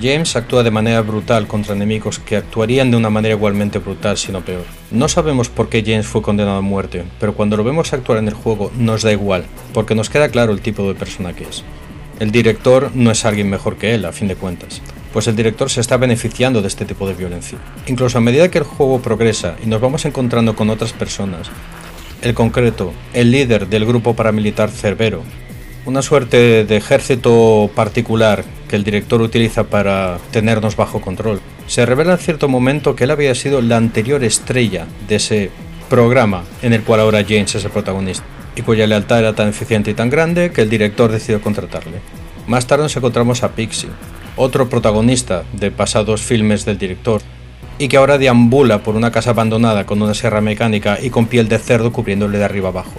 James actúa de manera brutal contra enemigos que actuarían de una manera igualmente brutal, si no peor. No sabemos por qué James fue condenado a muerte, pero cuando lo vemos actuar en el juego nos da igual, porque nos queda claro el tipo de persona que es. El director no es alguien mejor que él, a fin de cuentas pues el director se está beneficiando de este tipo de violencia. Incluso a medida que el juego progresa y nos vamos encontrando con otras personas, el concreto, el líder del grupo paramilitar Cerbero, una suerte de ejército particular que el director utiliza para tenernos bajo control, se revela en cierto momento que él había sido la anterior estrella de ese programa en el cual ahora James es el protagonista, y cuya lealtad era tan eficiente y tan grande que el director decidió contratarle. Más tarde nos encontramos a Pixie, otro protagonista de pasados filmes del director, y que ahora deambula por una casa abandonada con una sierra mecánica y con piel de cerdo cubriéndole de arriba abajo.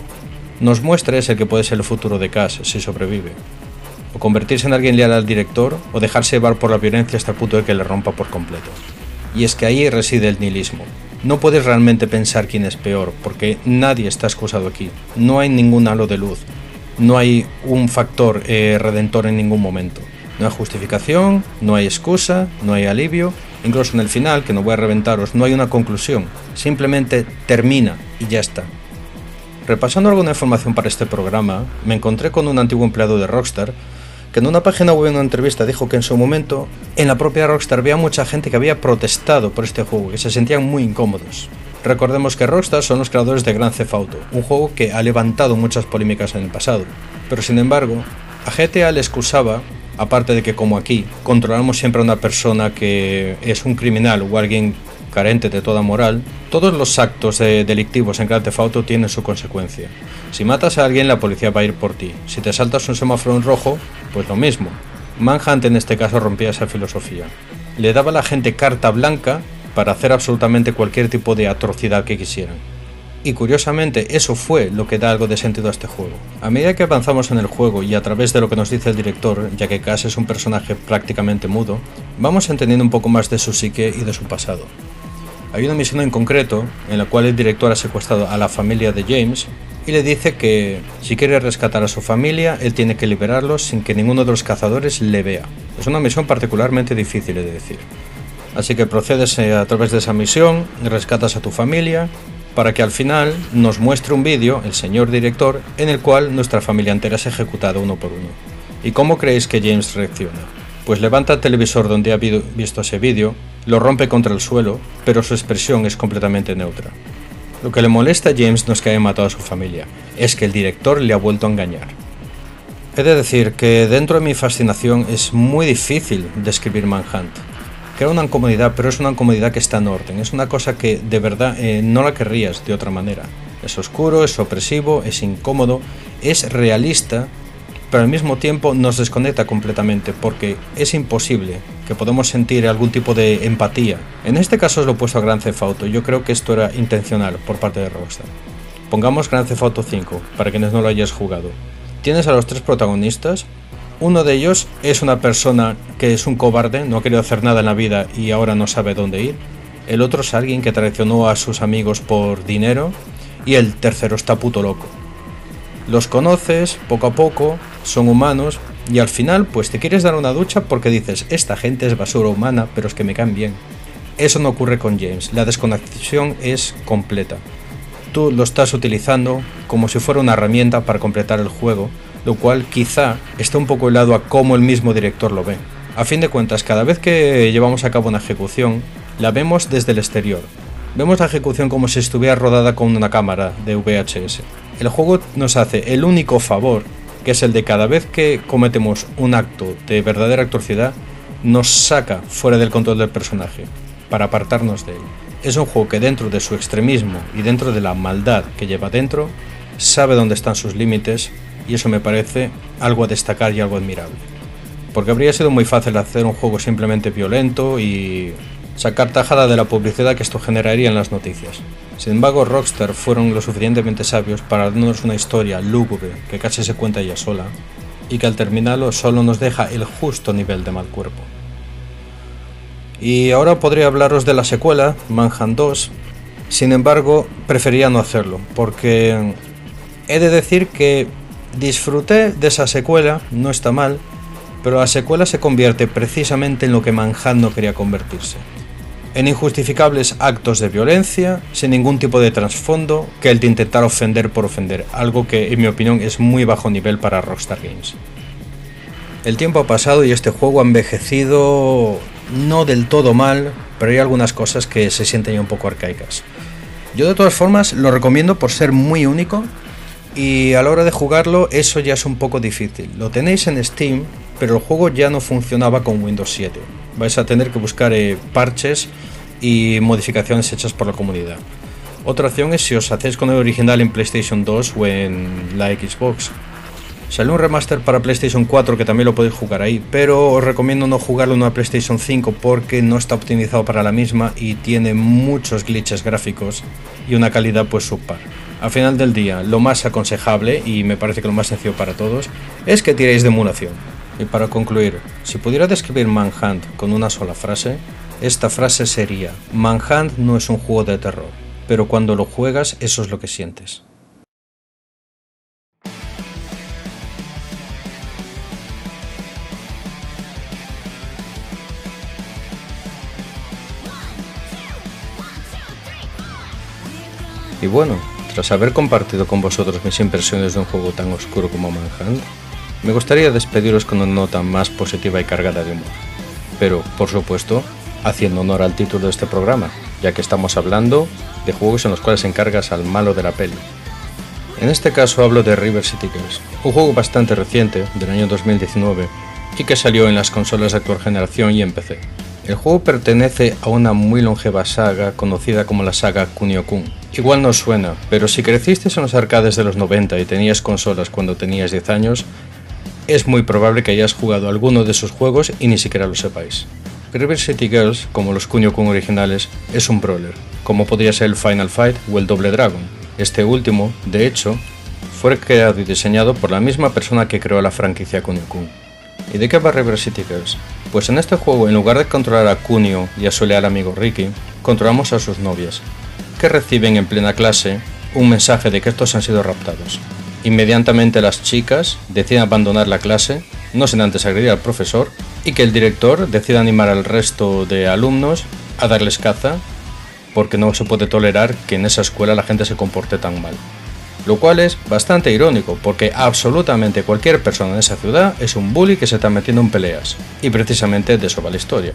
Nos muestra ese que puede ser el futuro de Cass si sobrevive. O convertirse en alguien leal al director, o dejarse llevar por la violencia hasta el punto de que le rompa por completo. Y es que ahí reside el nihilismo. No puedes realmente pensar quién es peor, porque nadie está excusado aquí. No hay ningún halo de luz. No hay un factor eh, redentor en ningún momento. No hay justificación, no hay excusa, no hay alivio. Incluso en el final, que no voy a reventaros, no hay una conclusión. Simplemente termina y ya está. Repasando alguna información para este programa, me encontré con un antiguo empleado de Rockstar que en una página web en una entrevista dijo que en su momento en la propia Rockstar había mucha gente que había protestado por este juego, que se sentían muy incómodos. Recordemos que Rockstar son los creadores de Grand Theft Auto, un juego que ha levantado muchas polémicas en el pasado, pero sin embargo, a GTA le excusaba aparte de que como aquí controlamos siempre a una persona que es un criminal o alguien carente de toda moral, todos los actos delictivos en Grand Theft Auto tienen su consecuencia. Si matas a alguien, la policía va a ir por ti. Si te saltas un semáforo en rojo, pues lo mismo. Manhunt en este caso rompía esa filosofía. Le daba a la gente carta blanca para hacer absolutamente cualquier tipo de atrocidad que quisieran. Y curiosamente eso fue lo que da algo de sentido a este juego. A medida que avanzamos en el juego y a través de lo que nos dice el director, ya que Cass es un personaje prácticamente mudo, vamos entendiendo un poco más de su psique y de su pasado. Hay una misión en concreto en la cual el director ha secuestrado a la familia de James y le dice que si quiere rescatar a su familia, él tiene que liberarlos sin que ninguno de los cazadores le vea. Es una misión particularmente difícil de decir. Así que procedes a través de esa misión, rescatas a tu familia para que al final nos muestre un vídeo, el señor director, en el cual nuestra familia entera es ejecutada uno por uno. ¿Y cómo creéis que James reacciona? Pues levanta el televisor donde ha visto ese vídeo, lo rompe contra el suelo, pero su expresión es completamente neutra. Lo que le molesta a James no es que haya matado a su familia, es que el director le ha vuelto a engañar. He de decir que dentro de mi fascinación es muy difícil describir Manhunt crea una incomodidad, pero es una incomodidad que está en orden. Es una cosa que de verdad eh, no la querrías de otra manera. Es oscuro, es opresivo, es incómodo, es realista, pero al mismo tiempo nos desconecta completamente porque es imposible que podamos sentir algún tipo de empatía. En este caso es lo opuesto a Gran Theft Auto. Yo creo que esto era intencional por parte de Rockstar. Pongamos Gran Theft Auto 5 para quienes no lo hayas jugado. Tienes a los tres protagonistas uno de ellos es una persona que es un cobarde, no ha querido hacer nada en la vida y ahora no sabe dónde ir. el otro es alguien que traicionó a sus amigos por dinero y el tercero está puto loco. Los conoces poco a poco, son humanos y al final pues te quieres dar una ducha porque dices, esta gente es basura humana, pero es que me caen bien. Eso no ocurre con James, la desconexión es completa. Tú lo estás utilizando como si fuera una herramienta para completar el juego, lo cual quizá está un poco helado a cómo el mismo director lo ve. A fin de cuentas, cada vez que llevamos a cabo una ejecución, la vemos desde el exterior. Vemos la ejecución como si estuviera rodada con una cámara de VHS. El juego nos hace el único favor, que es el de cada vez que cometemos un acto de verdadera atrocidad, nos saca fuera del control del personaje, para apartarnos de él. Es un juego que dentro de su extremismo y dentro de la maldad que lleva dentro, sabe dónde están sus límites y eso me parece algo a destacar y algo admirable. Porque habría sido muy fácil hacer un juego simplemente violento y sacar tajada de la publicidad que esto generaría en las noticias. Sin embargo, Rockstar fueron lo suficientemente sabios para darnos una historia lúgubre que casi se cuenta ella sola y que al terminarlo solo nos deja el justo nivel de mal cuerpo. Y ahora podría hablaros de la secuela, Manhunt 2, sin embargo, prefería no hacerlo, porque he de decir que disfruté de esa secuela, no está mal, pero la secuela se convierte precisamente en lo que Manhunt no quería convertirse en injustificables actos de violencia, sin ningún tipo de trasfondo, que el de intentar ofender por ofender, algo que en mi opinión es muy bajo nivel para Rockstar Games. El tiempo ha pasado y este juego ha envejecido no del todo mal, pero hay algunas cosas que se sienten un poco arcaicas. Yo de todas formas lo recomiendo por ser muy único y a la hora de jugarlo eso ya es un poco difícil. Lo tenéis en Steam, pero el juego ya no funcionaba con Windows 7 vais a tener que buscar eh, parches y modificaciones hechas por la comunidad. Otra opción es si os hacéis con el original en PlayStation 2 o en la Xbox. Salió un remaster para PlayStation 4 que también lo podéis jugar ahí, pero os recomiendo no jugarlo en una PlayStation 5 porque no está optimizado para la misma y tiene muchos glitches gráficos y una calidad pues subpar. Al final del día, lo más aconsejable y me parece que lo más sencillo para todos es que tiréis de emulación. Y para concluir, si pudiera describir Manhunt con una sola frase, esta frase sería, Manhunt no es un juego de terror, pero cuando lo juegas eso es lo que sientes. Y bueno, tras haber compartido con vosotros mis impresiones de un juego tan oscuro como Manhunt, me gustaría despediros con una nota más positiva y cargada de humor. Pero, por supuesto, haciendo honor al título de este programa, ya que estamos hablando de juegos en los cuales encargas al malo de la peli. En este caso hablo de River City Girls, un juego bastante reciente, del año 2019, y que salió en las consolas de actual generación y en PC. El juego pertenece a una muy longeva saga conocida como la saga Kunio-kun. Igual no suena, pero si creciste en los arcades de los 90 y tenías consolas cuando tenías 10 años, es muy probable que hayas jugado alguno de sus juegos y ni siquiera lo sepáis. River City Girls, como los Kunio Kun originales, es un brawler, como podría ser el Final Fight o el Double Dragon. Este último, de hecho, fue creado y diseñado por la misma persona que creó la franquicia Kunio Kun. ¿Y de qué va River City Girls? Pues en este juego, en lugar de controlar a Kunio y a su leal amigo Ricky, controlamos a sus novias, que reciben en plena clase un mensaje de que estos han sido raptados. Inmediatamente las chicas deciden abandonar la clase, no sin antes agredir al profesor, y que el director decide animar al resto de alumnos a darles caza, porque no se puede tolerar que en esa escuela la gente se comporte tan mal. Lo cual es bastante irónico, porque absolutamente cualquier persona en esa ciudad es un bully que se está metiendo en peleas, y precisamente de eso va la historia.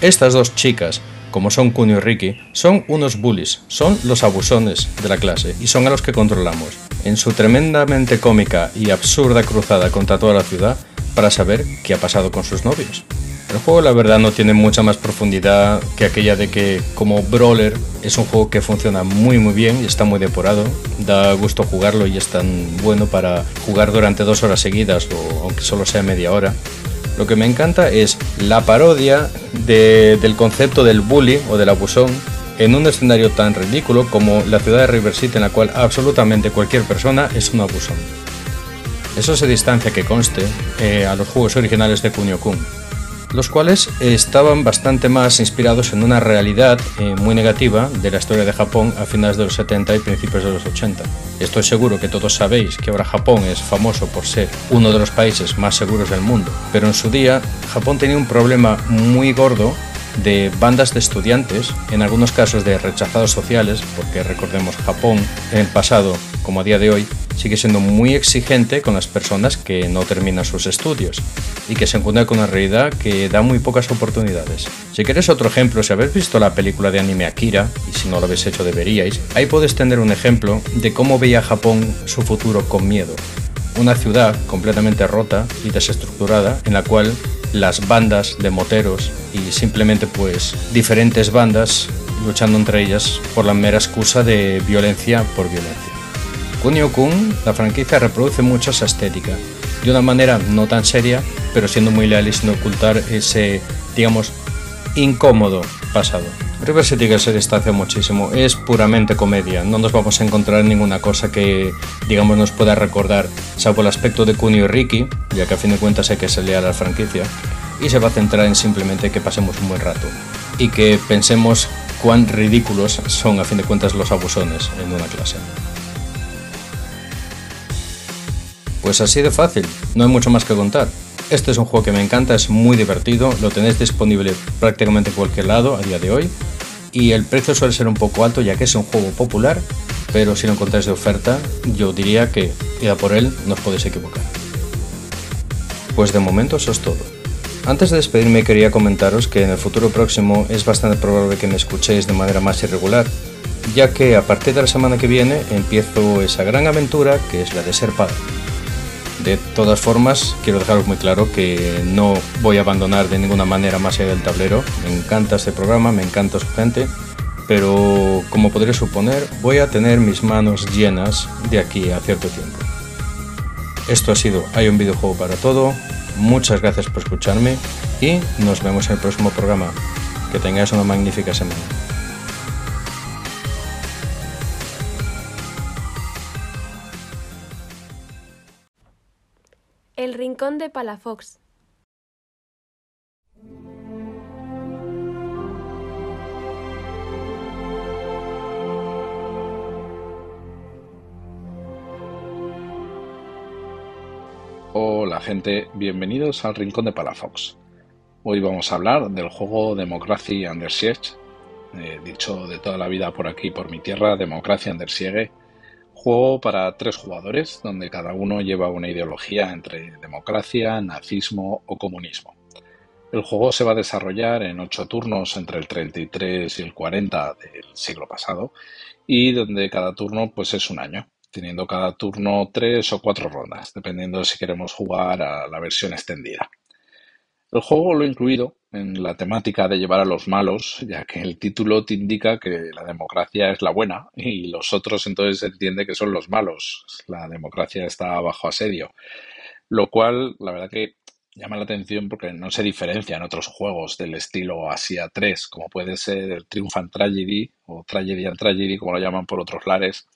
Estas dos chicas como son Kunio y Ricky, son unos bullies, son los abusones de la clase y son a los que controlamos, en su tremendamente cómica y absurda cruzada contra toda la ciudad para saber qué ha pasado con sus novios. El juego la verdad no tiene mucha más profundidad que aquella de que como brawler es un juego que funciona muy muy bien y está muy depurado, da gusto jugarlo y es tan bueno para jugar durante dos horas seguidas o aunque solo sea media hora lo que me encanta es la parodia del concepto del bully o del abusón en un escenario tan ridículo como la ciudad de River City en la cual absolutamente cualquier persona es un abusón. Eso se distancia que conste eh, a los juegos originales de Kunio Kun. los cuales estaban bastante más inspirados en una realidad eh, muy negativa de la historia de Japón a finales de los 70 y principios de los 80. Estoy seguro que todos sabéis que ahora Japón es famoso por ser uno de los países más seguros del mundo, pero en su día Japón tenía un problema muy gordo de bandas de estudiantes, en algunos casos de rechazados sociales, porque recordemos Japón en el pasado como a día de hoy sigue siendo muy exigente con las personas que no terminan sus estudios y que se encuentran con una realidad que da muy pocas oportunidades. Si quieres otro ejemplo, si habéis visto la película de anime Akira, y si no lo habéis hecho deberíais, ahí puedes tener un ejemplo de cómo veía Japón su futuro con miedo. Una ciudad completamente rota y desestructurada en la cual las bandas de moteros y simplemente pues diferentes bandas luchando entre ellas por la mera excusa de violencia por violencia. Kunio-kun, la franquicia reproduce mucho esa estética, de una manera no tan seria, pero siendo muy leal y sin ocultar ese, digamos, incómodo pasado. River City se distancia muchísimo, es puramente comedia, no nos vamos a encontrar ninguna cosa que, digamos, nos pueda recordar, salvo el aspecto de Kunio y Ricky, ya que a fin de cuentas hay que leal a la franquicia, y se va a centrar en simplemente que pasemos un buen rato y que pensemos cuán ridículos son a fin de cuentas los abusones en una clase. Pues así de fácil, no hay mucho más que contar. Este es un juego que me encanta, es muy divertido, lo tenéis disponible prácticamente en cualquier lado a día de hoy y el precio suele ser un poco alto ya que es un juego popular, pero si lo encontráis de oferta, yo diría que ida por él no os podéis equivocar. Pues de momento eso es todo. Antes de despedirme quería comentaros que en el futuro próximo es bastante probable que me escuchéis de manera más irregular, ya que a partir de la semana que viene empiezo esa gran aventura que es la de ser padre. De todas formas, quiero dejaros muy claro que no voy a abandonar de ninguna manera más allá del tablero. Me encanta este programa, me encanta su gente, pero como podréis suponer, voy a tener mis manos llenas de aquí a cierto tiempo. Esto ha sido Hay un videojuego para todo. Muchas gracias por escucharme y nos vemos en el próximo programa. Que tengáis una magnífica semana. Rincón de Palafox. Hola gente, bienvenidos al Rincón de Palafox. Hoy vamos a hablar del juego Democracy Under Siege, eh, dicho de toda la vida por aquí, por mi tierra, Democracia Under Siege, juego para tres jugadores donde cada uno lleva una ideología entre democracia, nazismo o comunismo. El juego se va a desarrollar en ocho turnos entre el 33 y el 40 del siglo pasado y donde cada turno pues es un año, teniendo cada turno tres o cuatro rondas, dependiendo si queremos jugar a la versión extendida. El juego lo he incluido en la temática de llevar a los malos, ya que el título te indica que la democracia es la buena y los otros entonces se entiende que son los malos. La democracia está bajo asedio. Lo cual, la verdad que llama la atención porque no se diferencia en otros juegos del estilo Asia 3, como puede ser el Triumph and Tragedy o Tragedy and Tragedy, como lo llaman por otros lares,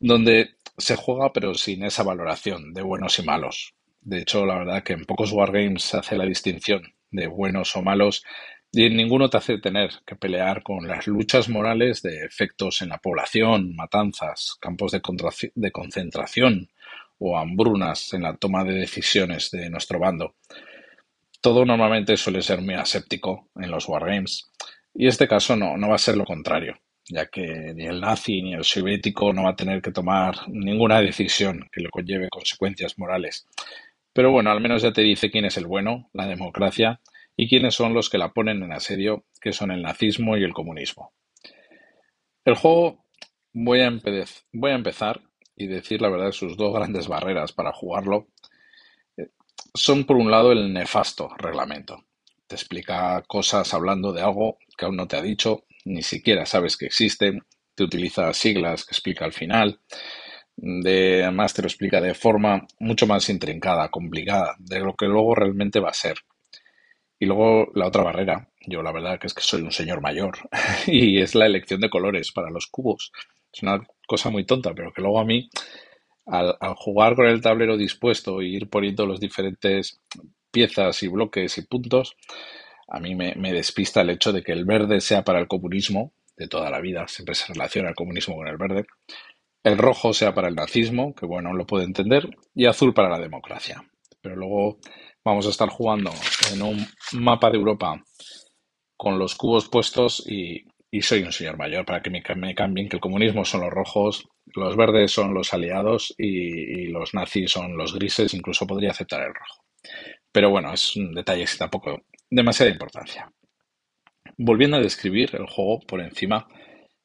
donde se juega pero sin esa valoración de buenos y malos. De hecho, la verdad que en pocos wargames se hace la distinción de buenos o malos y en ninguno te hace tener que pelear con las luchas morales de efectos en la población, matanzas, campos de, concentración o hambrunas en la toma de decisiones de nuestro bando. Todo normalmente suele ser muy aséptico en los wargames y este caso no, no va a ser lo contrario ya que ni el nazi ni el soviético no va a tener que tomar ninguna decisión que le conlleve consecuencias morales. Pero bueno, al menos ya te dice quién es el bueno, la democracia, y quiénes son los que la ponen en asedio, que son el nazismo y el comunismo. El juego voy a, empezar y decir la verdad sus dos grandes barreras para jugarlo eh, son por un lado el nefasto reglamento. Te explica cosas hablando de algo que aún no te ha dicho, ni siquiera sabes que existe, te utiliza siglas que explica al final, de, además te lo explica de forma mucho más intrincada, complicada, de lo que luego realmente va a ser. Y luego la otra barrera, yo la verdad que es que soy un señor mayor, y es la elección de colores para los cubos. Es una cosa muy tonta, pero que luego a mí al, jugar con el tablero dispuesto e ir poniendo los diferentes piezas y bloques y puntos, a mí me, me despista el hecho de que el verde sea para el comunismo de toda la vida, siempre se relaciona el comunismo con el verde, el rojo sea para el nazismo, que bueno, lo puedo entender, y azul para la democracia. Pero luego vamos a estar jugando en un mapa de Europa con los cubos puestos y, y soy un señor mayor para que me, cambien que el comunismo son los rojos, los verdes son los aliados y, y los nazis son los grises, incluso podría aceptar el rojo. Pero bueno, es un detalle sin tampoco demasiada importancia. Volviendo a describir el juego por encima,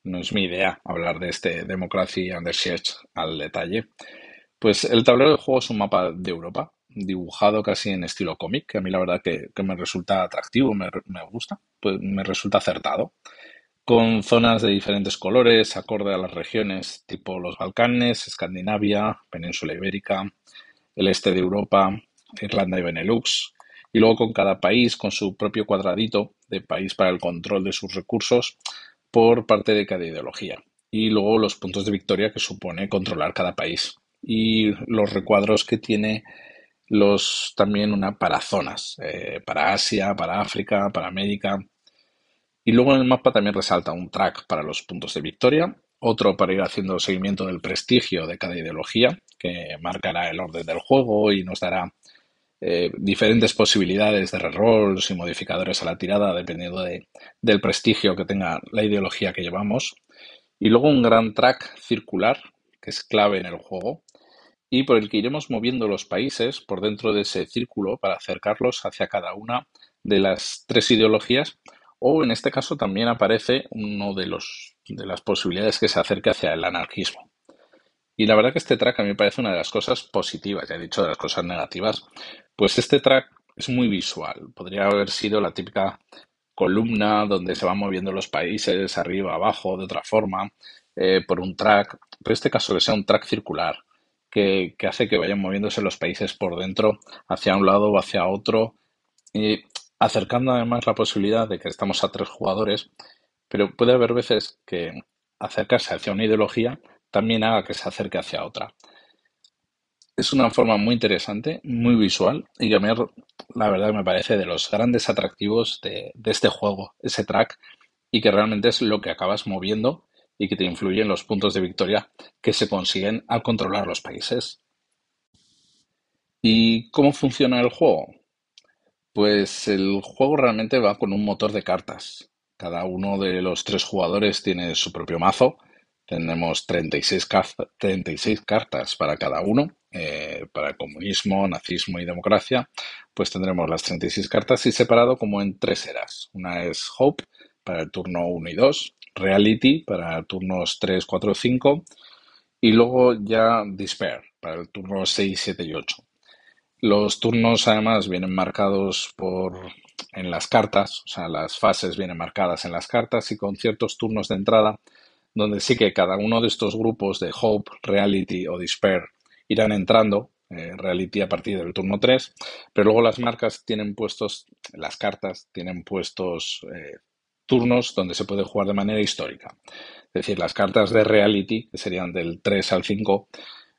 no es mi idea hablar de este Democracy Under Siege al detalle. Pues el tablero de juego es un mapa de Europa, dibujado casi en estilo cómic, que a mí la verdad que, que me resulta atractivo, me, me gusta, pues me resulta acertado, con zonas de diferentes colores, acorde a las regiones, tipo los Balcanes, Escandinavia, Península Ibérica, el este de Europa, Irlanda y Benelux, y luego con cada país con su propio cuadradito de país para el control de sus recursos por parte de cada ideología. Y luego los puntos de victoria que supone controlar cada país. Y los recuadros que tiene los también una para zonas, eh, para Asia, para África, para América. Y luego en el mapa también resalta un track para los puntos de victoria, otro para ir haciendo seguimiento del prestigio de cada ideología, que marcará el orden del juego y nos dará eh, diferentes posibilidades de rerolls y modificadores a la tirada dependiendo de, del prestigio que tenga la ideología que llevamos. Y luego un gran track circular, que es clave en el juego, y por el que iremos moviendo los países por dentro de ese círculo para acercarlos hacia cada una de las tres ideologías, o en este caso también aparece uno de, de las posibilidades que se acerque hacia el anarquismo. Y la verdad que este track a mí me parece una de las cosas positivas, ya he dicho de las cosas negativas, pues este track es muy visual. Podría haber sido la típica columna donde se van moviendo los países arriba, abajo, de otra forma, eh, por un track. Pero este caso que sea un track circular, que, que, hace que vayan moviéndose los países por dentro, hacia un lado o hacia otro, y acercando además la posibilidad de que estamos a tres jugadores, pero puede haber veces que acercarse hacia una ideología también haga que se acerque hacia otra. Es una forma muy interesante, muy visual y que a mí la verdad me parece de los grandes atractivos de, este juego, ese track, y que realmente es lo que acabas moviendo y que te influye en los puntos de victoria que se consiguen al controlar los países. ¿Y cómo funciona el juego? Pues el juego realmente va con un motor de cartas. Cada uno de los tres jugadores tiene su propio mazo tenemos 36, 36 cartas para cada uno, eh, para comunismo, nazismo y democracia, pues tendremos las 36 cartas y separado como en tres eras. Una es Hope para el turno 1 y 2, Reality para turnos 3, 4, 5 y luego ya Despair para el turno 6, 7 y 8. Los turnos además vienen marcados por en las cartas, o sea, las fases vienen marcadas en las cartas y con ciertos turnos de entrada donde sí que cada uno de estos grupos de Hope, Reality o Despair irán entrando, eh, Reality a partir del turno 3, pero luego las marcas tienen puestos, las cartas tienen puestos eh, turnos donde se puede jugar de manera histórica. Es decir, las cartas de Reality, que serían del 3 al 5,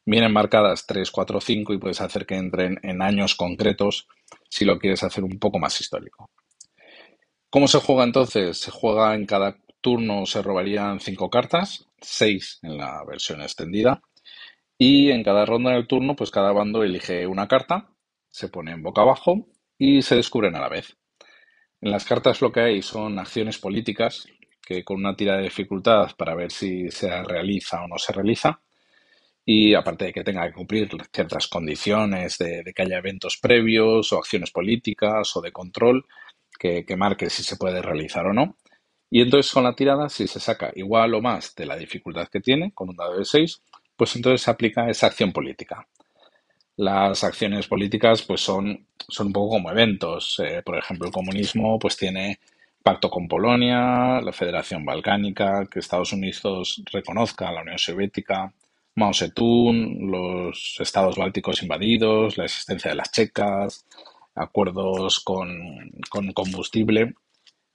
vienen marcadas 3, 4, 5 y puedes hacer que entren en años concretos si lo quieres hacer un poco más histórico. ¿Cómo se juega entonces? Se juega en cada turno se robarían cinco cartas, seis en la versión extendida. Y en cada ronda del turno, pues cada bando elige una carta, se pone en boca abajo y se descubren a la vez. En las cartas lo que hay son acciones políticas que con una tira de dificultad para ver si se realiza o no se realiza. Y aparte de que tenga que cumplir ciertas condiciones de, que haya eventos previos o acciones políticas o de control que, que marque si se puede realizar o no. Y entonces con la tirada, si se saca igual o más de la dificultad que tiene, con un dado de 6, pues entonces se aplica esa acción política. Las acciones políticas pues son, son un poco como eventos. Eh, por ejemplo, el comunismo pues tiene pacto con Polonia, la Federación Balcánica, que Estados Unidos reconozca la Unión Soviética, Mao Zedong, los estados bálticos invadidos, la existencia de las checas, acuerdos con, con combustible.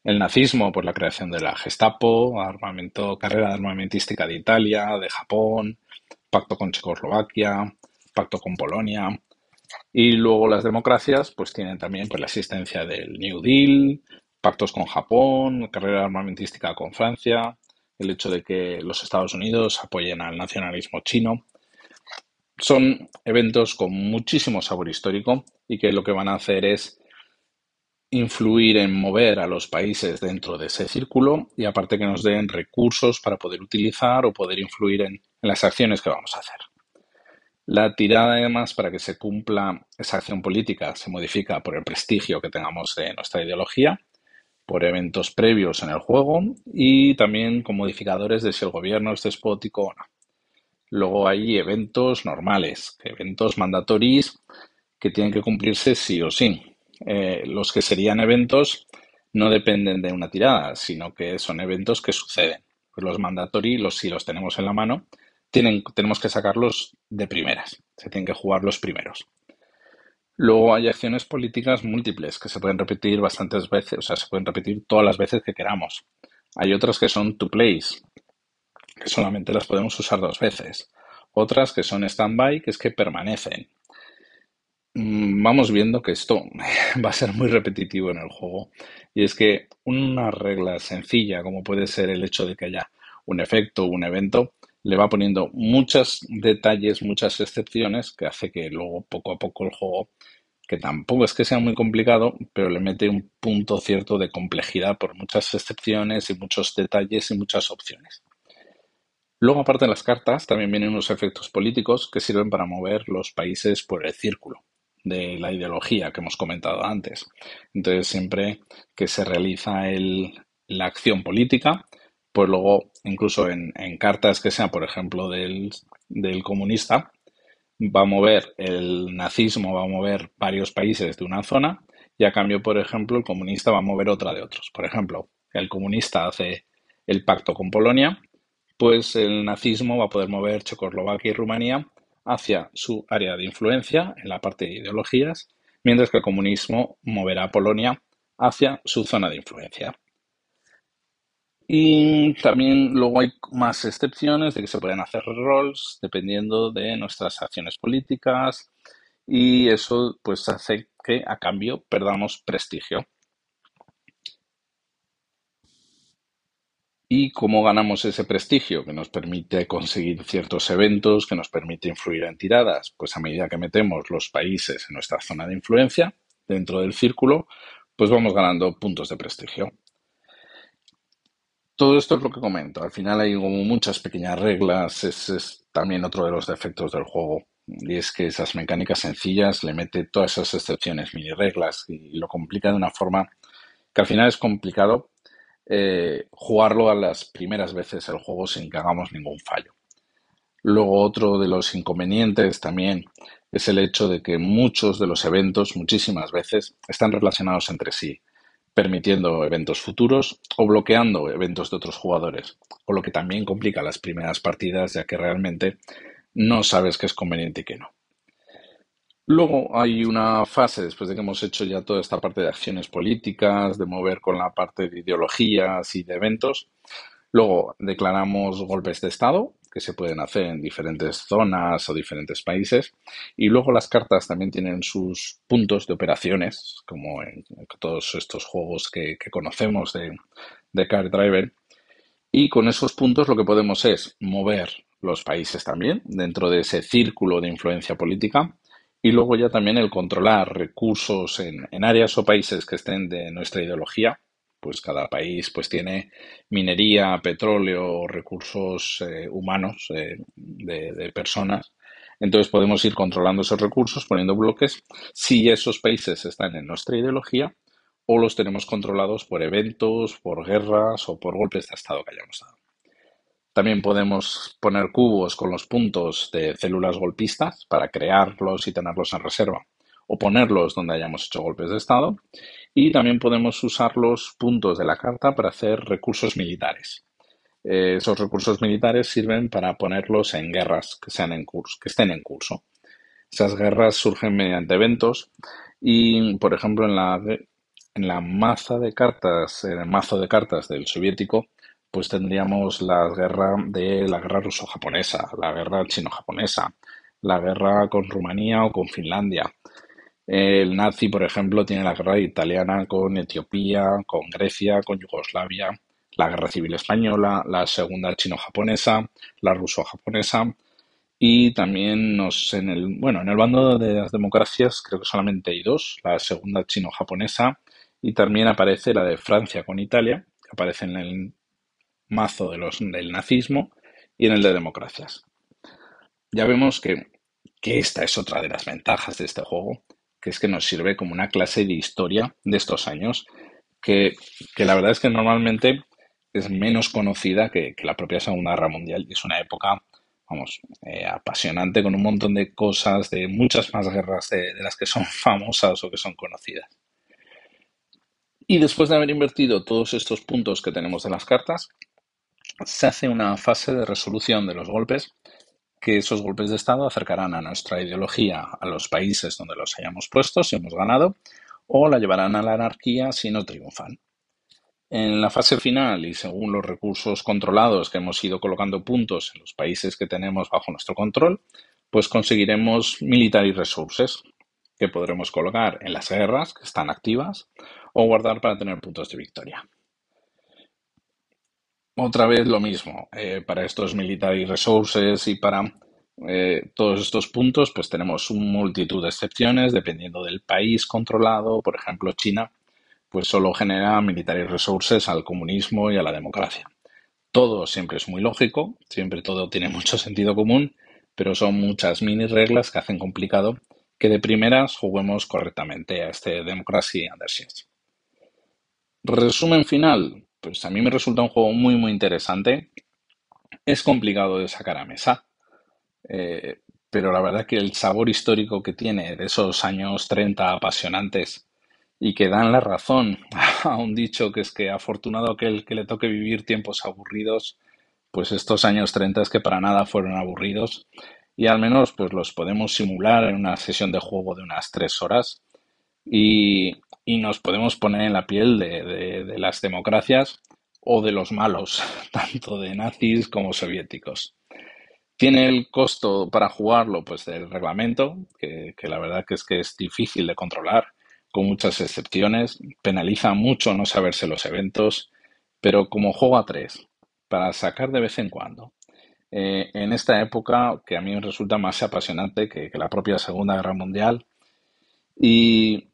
El nazismo por la creación de la Gestapo, armamento, carrera armamentística de Italia, de Japón, pacto con Checoslovaquia, pacto con Polonia. Y luego las democracias pues tienen también pues, la existencia del New Deal, pactos con Japón, carrera armamentística con Francia, el hecho de que los Estados Unidos apoyen al nacionalismo chino. Son eventos con muchísimo sabor histórico y que lo que van a hacer es influir en mover a los países dentro de ese círculo y aparte que nos den recursos para poder utilizar o poder influir en, las acciones que vamos a hacer. La tirada además para que se cumpla esa acción política se modifica por el prestigio que tengamos de nuestra ideología, por eventos previos en el juego y también con modificadores de si el gobierno es despótico o no. Luego hay eventos normales, eventos mandatorios que tienen que cumplirse sí o sí. Eh, los que serían eventos no dependen de una tirada, sino que son eventos que suceden. Pues los mandatory, los si los tenemos en la mano, tienen, tenemos que sacarlos de primeras. Se tienen que jugar los primeros. Luego hay acciones políticas múltiples que se pueden repetir bastantes veces, o sea, se pueden repetir todas las veces que queramos. Hay otras que son to plays, que solamente las podemos usar dos veces. Otras que son standby, que es que permanecen. Mm, vamos viendo que esto va a ser muy repetitivo en el juego. Y es que una regla sencilla, como puede ser el hecho de que haya un efecto o un evento, le va poniendo muchos detalles, muchas excepciones, que hace que luego poco a poco el juego, que tampoco es que sea muy complicado, pero le mete un punto cierto de complejidad por muchas excepciones y muchos detalles y muchas opciones. Luego, aparte de las cartas, también vienen unos efectos políticos que sirven para mover los países por el círculo de la ideología que hemos comentado antes. Entonces, siempre que se realiza el, la acción política, pues luego, incluso en, cartas que sean, por ejemplo, del, del comunista, va a mover el nazismo, va a mover varios países de una zona y a cambio, por ejemplo, el comunista va a mover otra de otros. Por ejemplo, el comunista hace el pacto con Polonia, pues el nazismo va a poder mover Checoslovaquia y Rumanía hacia su área de influencia en la parte de ideologías, mientras que el comunismo moverá a Polonia hacia su zona de influencia. Y también luego hay más excepciones de que se pueden hacer roles dependiendo de nuestras acciones políticas y eso pues hace que a cambio perdamos prestigio. ¿Y cómo ganamos ese prestigio que nos permite conseguir ciertos eventos, que nos permite influir en tiradas? Pues a medida que metemos los países en nuestra zona de influencia, dentro del círculo, pues vamos ganando puntos de prestigio. Todo esto es lo que comento. Al final hay como muchas pequeñas reglas. Ese es también otro de los defectos del juego. Y es que esas mecánicas sencillas le mete todas esas excepciones, mini reglas, y lo complica de una forma que al final es complicado eh, jugarlo a las primeras veces el juego sin que hagamos ningún fallo. Luego otro de los inconvenientes también es el hecho de que muchos de los eventos, muchísimas veces, están relacionados entre sí, permitiendo eventos futuros o bloqueando eventos de otros jugadores, con lo que también complica las primeras partidas ya que realmente no sabes qué es conveniente y qué no. Luego hay una fase, después de que hemos hecho ya toda esta parte de acciones políticas, de mover con la parte de ideologías y de eventos. Luego declaramos golpes de Estado, que se pueden hacer en diferentes zonas o diferentes países. Y luego las cartas también tienen sus puntos de operaciones, como en todos estos juegos que, conocemos de, de Card Driver. Y con esos puntos lo que podemos es mover los países también dentro de ese círculo de influencia política y luego ya también el controlar recursos en, áreas o países que estén de nuestra ideología, pues cada país pues tiene minería, petróleo, recursos eh, humanos eh, de, personas. Entonces podemos ir controlando esos recursos, poniendo bloques, si esos países están en nuestra ideología o los tenemos controlados por eventos, por guerras o por golpes de Estado que hayamos dado. También podemos poner cubos con los puntos de células golpistas para crearlos y tenerlos en reserva o ponerlos donde hayamos hecho golpes de estado. Y también podemos usar los puntos de la carta para hacer recursos militares. Eh, esos recursos militares sirven para ponerlos en guerras que, sean en curso, que estén en curso. Esas guerras surgen mediante eventos y, por ejemplo, en la, en la maza de cartas, en el mazo de cartas del soviético, pues tendríamos la guerra de la guerra ruso-japonesa, la guerra chino-japonesa, la guerra con Rumanía o con Finlandia. El nazi, por ejemplo, tiene la guerra italiana con Etiopía, con Grecia, con Yugoslavia, la guerra civil española, la segunda chino-japonesa, la ruso-japonesa y también nos en el bueno en el bando de las democracias creo que solamente hay dos, la segunda chino-japonesa y también aparece la de Francia con Italia, que aparece en el mazo de los, del nazismo y en el de democracias. Ya vemos que, que esta es otra de las ventajas de este juego, que es que nos sirve como una clase de historia de estos años, que, que la verdad es que normalmente es menos conocida que, que, la propia Segunda Guerra Mundial y es una época, vamos, eh, apasionante con un montón de cosas, de muchas más guerras de, de las que son famosas o que son conocidas. Y después de haber invertido todos estos puntos que tenemos de las cartas, se hace una fase de resolución de los golpes, que esos golpes de Estado acercarán a nuestra ideología a los países donde los hayamos puesto, si hemos ganado, o la llevarán a la anarquía si no triunfan. En la fase final y según los recursos controlados que hemos ido colocando puntos en los países que tenemos bajo nuestro control, pues conseguiremos military resources que podremos colocar en las guerras que están activas o guardar para tener puntos de victoria. Otra vez lo mismo, eh, para estos military resources y para eh, todos estos puntos, pues tenemos una multitud de excepciones dependiendo del país controlado. Por ejemplo, China, pues solo genera military resources al comunismo y a la democracia. Todo siempre es muy lógico, siempre todo tiene mucho sentido común, pero son muchas mini reglas que hacen complicado que de primeras juguemos correctamente a este Democracy Under. Resumen final, pues a mí me resulta un juego muy muy interesante. Es complicado de sacar a mesa, eh, pero la verdad que el sabor histórico que tiene de esos años 30 apasionantes y que dan la razón a un dicho que es que afortunado aquel que le toque vivir tiempos aburridos, pues estos años 30 es que para nada fueron aburridos y al menos pues los podemos simular en una sesión de juego de unas tres horas y, y nos podemos poner en la piel de, de, las democracias o de los malos, tanto de nazis como soviéticos. Tiene el costo para jugarlo pues del reglamento, que, que la verdad que es que es difícil de controlar, con muchas excepciones, penaliza mucho no saberse los eventos, pero como juego a tres, para sacar de vez en cuando, eh, en esta época que a mí me resulta más apasionante que, que la propia Segunda Guerra Mundial. Y,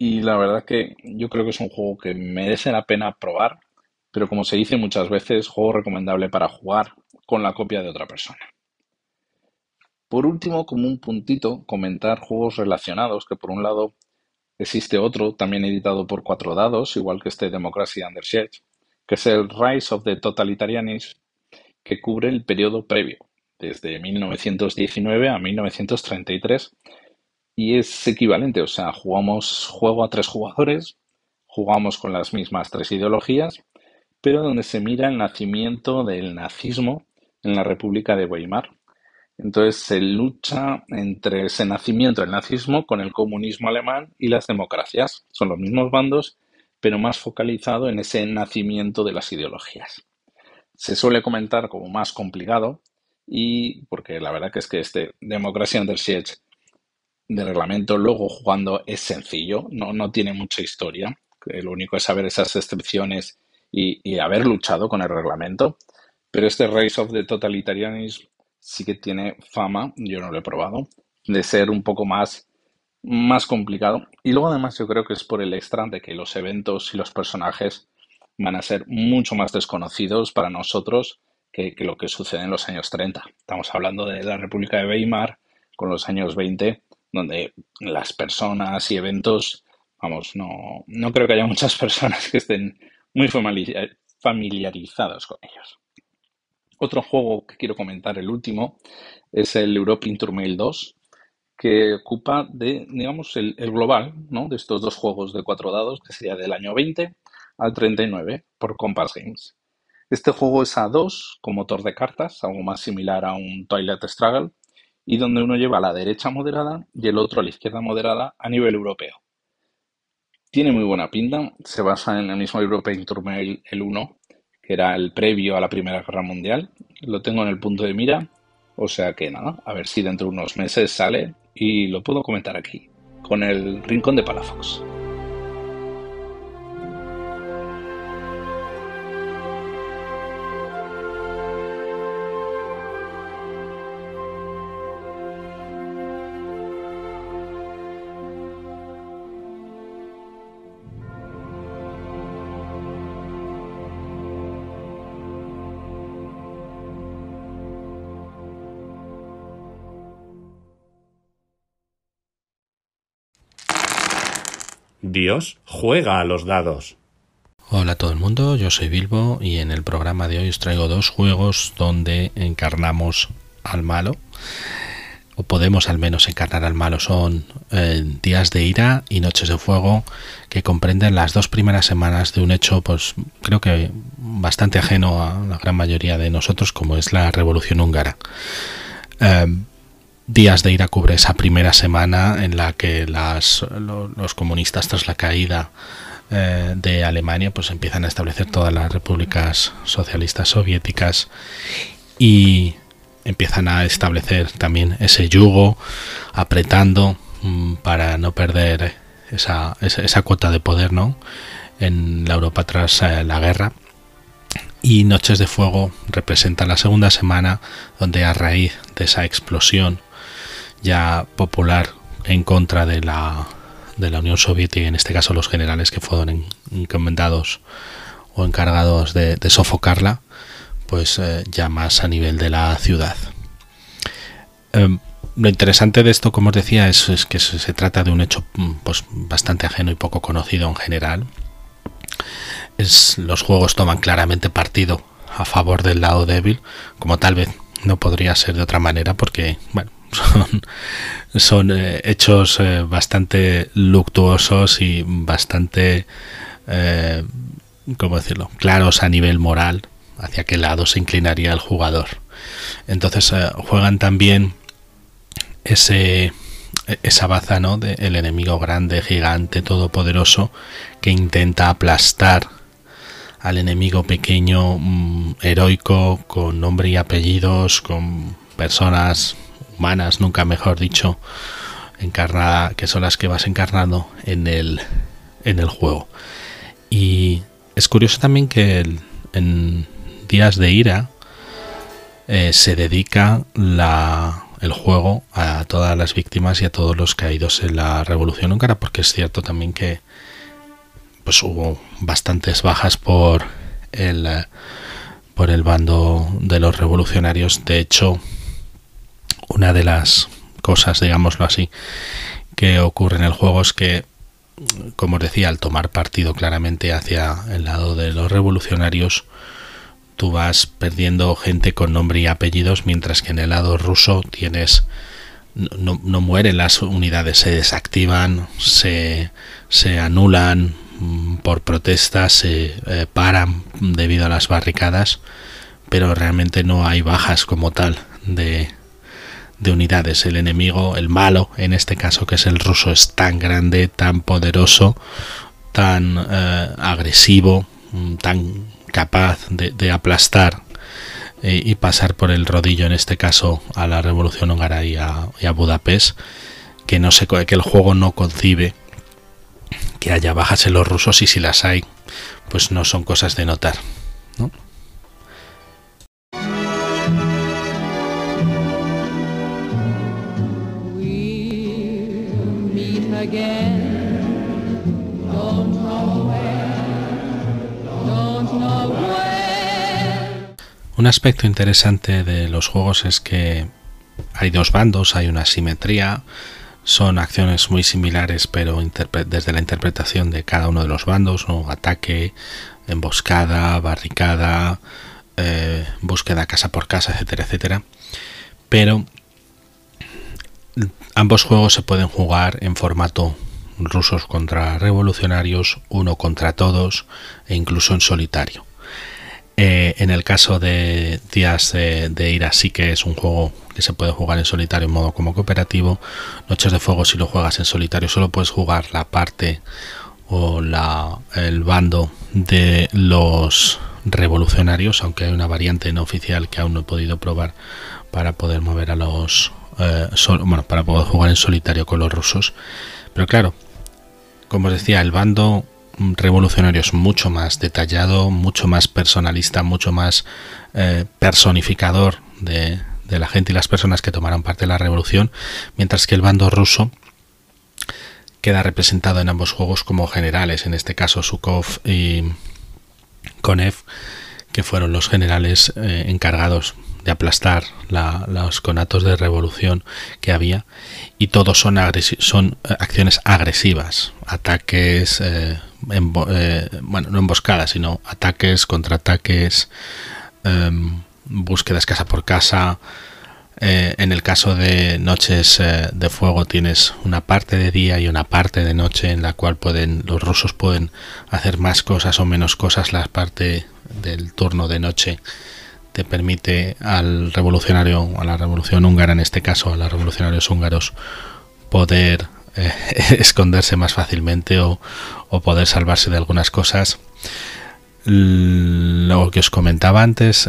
y, la verdad que yo creo que es un juego que merece la pena probar, pero como se dice muchas veces, juego recomendable para jugar con la copia de otra persona. Por último, como un puntito, comentar juegos relacionados, que por un lado existe otro, también editado por cuatro dados, igual que este Democracy Under Siege, que es el Rise of the Totalitarianism que cubre el periodo previo, desde 1919 a 1933, y es equivalente, o sea, jugamos juego a tres jugadores, jugamos con las mismas tres ideologías, pero donde se mira el nacimiento del nazismo en la República de Weimar. Entonces se lucha entre ese nacimiento del nazismo con el comunismo alemán y las democracias. Son los mismos bandos, pero más focalizado en ese nacimiento de las ideologías se suele comentar como más complicado y porque la verdad que es que este Democracy Under Siege de reglamento luego jugando es sencillo, no, no tiene mucha historia, lo único es saber esas excepciones y, y haber luchado con el reglamento, pero este Race of the Totalitarianism sí que tiene fama, yo no lo he probado, de ser un poco más, más complicado. Y luego además yo creo que es por el extra de que los eventos y los personajes van a ser mucho más desconocidos para nosotros que, que, lo que sucede en los años 30. Estamos hablando de la República de Weimar con los años 20, donde las personas y eventos, vamos, no, no creo que haya muchas personas que estén muy familiarizados con ellos. Otro juego que quiero comentar, el último, es el European Turmail 2, que ocupa de, digamos, el, el global ¿no? de estos dos juegos de cuatro dados, que sería del año 20 al 39 por Compass Games. Este juego es a 2 con motor de cartas, algo más similar a un Twilight Struggle, y donde uno lleva a la derecha moderada y el otro a la izquierda moderada a nivel europeo. Tiene muy buena pinta, se basa en el mismo European Turmail el 1, que que era el previo a la Primera Guerra Mundial. Lo tengo en el punto de mira, o sea que nada, a ver si dentro de unos meses sale y lo puedo comentar aquí, con el Rincón de Palafox. Dios juega a los dados. Hola a todo el mundo, yo soy Bilbo y en el programa de hoy os traigo dos juegos donde encarnamos al malo, o podemos al menos encarnar al malo, son eh, Días de Ira y Noches de Fuego, que comprenden las dos primeras semanas de un hecho, pues creo que bastante ajeno a la gran mayoría de nosotros, como es la Revolución Húngara. Eh, Días de Ira cubre esa primera semana en la que los comunistas tras la caída eh, de Alemania pues empiezan a establecer todas las repúblicas socialistas soviéticas y empiezan a establecer también ese yugo apretando mm, para no perder esa, esa, esa, cuota de poder ¿no? en la Europa tras eh, la guerra y Noches de Fuego representa la segunda semana donde a raíz de esa explosión ya popular en contra de la, de la Unión Soviética, en este caso los generales que fueron encomendados o encargados de, sofocarla, pues eh, ya más a nivel de la ciudad. Eh, lo interesante de esto, como os decía, es, que se, trata de un hecho pues, bastante ajeno y poco conocido en general. Es, los juegos toman claramente partido a favor del lado débil, como tal vez no podría ser de otra manera, porque bueno, son, son eh, hechos eh, bastante luctuosos y bastante, eh, ¿cómo decirlo?, claros a nivel moral hacia qué lado se inclinaría el jugador. Entonces juegan también ese esa baza ¿no? del de enemigo grande, gigante, todopoderoso que intenta aplastar al enemigo pequeño, mmm, heroico, con nombre y apellidos, con personas nunca mejor dicho, encarnada, que son las que vas encarnando en el, en el juego. Y es curioso también que en Días de Ira eh, se dedica la, el juego a todas las víctimas y a todos los caídos en la Revolución Húngara, porque es cierto también que pues hubo bastantes bajas por el por el bando de los revolucionarios. De hecho, una de las cosas, digámoslo así, que ocurre en el juego es que, como os decía, al tomar partido claramente hacia el lado de los revolucionarios, tú vas perdiendo gente con nombre y apellidos, mientras que en el lado ruso tienes no, no mueren las unidades, se desactivan, se, se anulan por protestas, se eh, paran debido a las barricadas, pero realmente no hay bajas como tal de, de unidades. El enemigo, el malo, en este caso que es el ruso, es tan grande, tan poderoso, tan eh, agresivo, tan capaz de, aplastar eh, y pasar por el rodillo, en este caso, a la revolución húngara y a, Budapest, que, no se, que el juego no concibe que haya bajas en los rusos y si las hay, pues no son cosas de notar. ¿no? Un aspecto interesante de los juegos es que hay dos bandos, hay una simetría, son acciones muy similares pero desde la interpretación de cada uno de los bandos, ¿no? ataque, emboscada, barricada, eh, búsqueda casa por casa, etcétera, etcétera. Pero ambos juegos se pueden jugar en formato rusos contra revolucionarios, uno contra todos e incluso en solitario. Eh, en el caso de Días de, Ira sí que es un juego que se puede jugar en solitario en modo como cooperativo. Noches de Fuego si lo juegas en solitario solo puedes jugar la parte o la, el bando de los revolucionarios, aunque hay una variante no oficial que aún no he podido probar para poder mover a los... Eh, bueno, para poder jugar en solitario con los rusos. Pero claro, como os decía, el bando revolucionario es mucho más detallado, mucho más personalista, mucho más eh, personificador de, la gente y las personas que tomaron parte de la revolución, mientras que el bando ruso queda representado en ambos juegos como generales, en este caso Sukov y Konev, que fueron los generales eh, encargados aplastar los conatos de revolución que había y todos son, son eh, acciones agresivas, ataques, eh, bueno, no emboscadas, sino ataques, contraataques, em, búsquedas casa por casa, eh, en el caso de Noches eh, de Fuego tienes una parte de día y una parte de noche en la cual pueden los rusos pueden hacer más cosas o menos cosas. La parte del turno de noche te permite al revolucionario, a la revolución húngara en este caso, a los revolucionarios húngaros poder eh, esconderse más fácilmente o, o poder salvarse de algunas cosas. Lo que os comentaba antes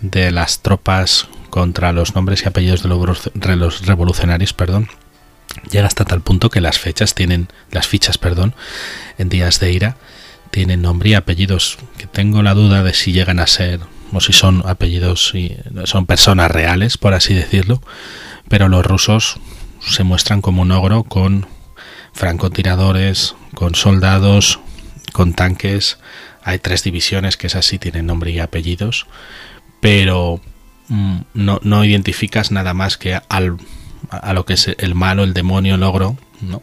de las tropas contra los nombres y apellidos de los revolucionarios, perdón, llega hasta tal punto que las fechas tienen, las fichas, perdón, en días de ira, tienen nombre y apellidos, que tengo la duda de si llegan a ser, o si son apellidos, y son personas reales, por así decirlo, pero los rusos se muestran como un ogro con francotiradores, con soldados, con tanques, hay tres divisiones que es así, tienen nombre y apellidos, pero Mm, no, no identificas nada más que al, a lo que es el malo, el demonio, el ogro, ¿no?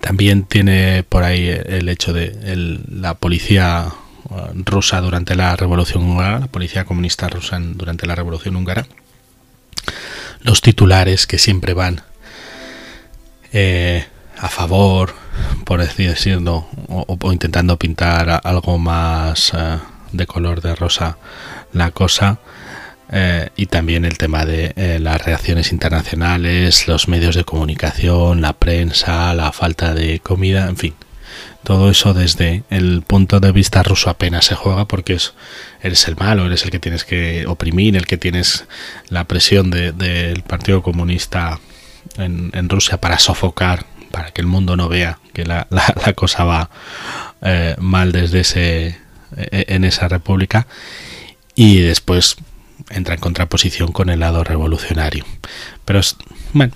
También tiene por ahí el hecho de la policía rusa durante la Revolución Húngara, la policía comunista rusa durante la Revolución Húngara, los titulares que siempre van eh, a favor, por así decirlo, o, intentando pintar algo más uh, de color de rosa la cosa eh, y también el tema de eh, las reacciones internacionales, los medios de comunicación, la prensa, la falta de comida, en fin. Todo eso desde el punto de vista ruso apenas se juega porque es, eres el malo, eres el que tienes que oprimir, el que tienes la presión del Partido Comunista en, Rusia para sofocar, para que el mundo no vea que la, cosa va eh, mal desde ese, en esa república. Y después entra en contraposición con el lado revolucionario. Pero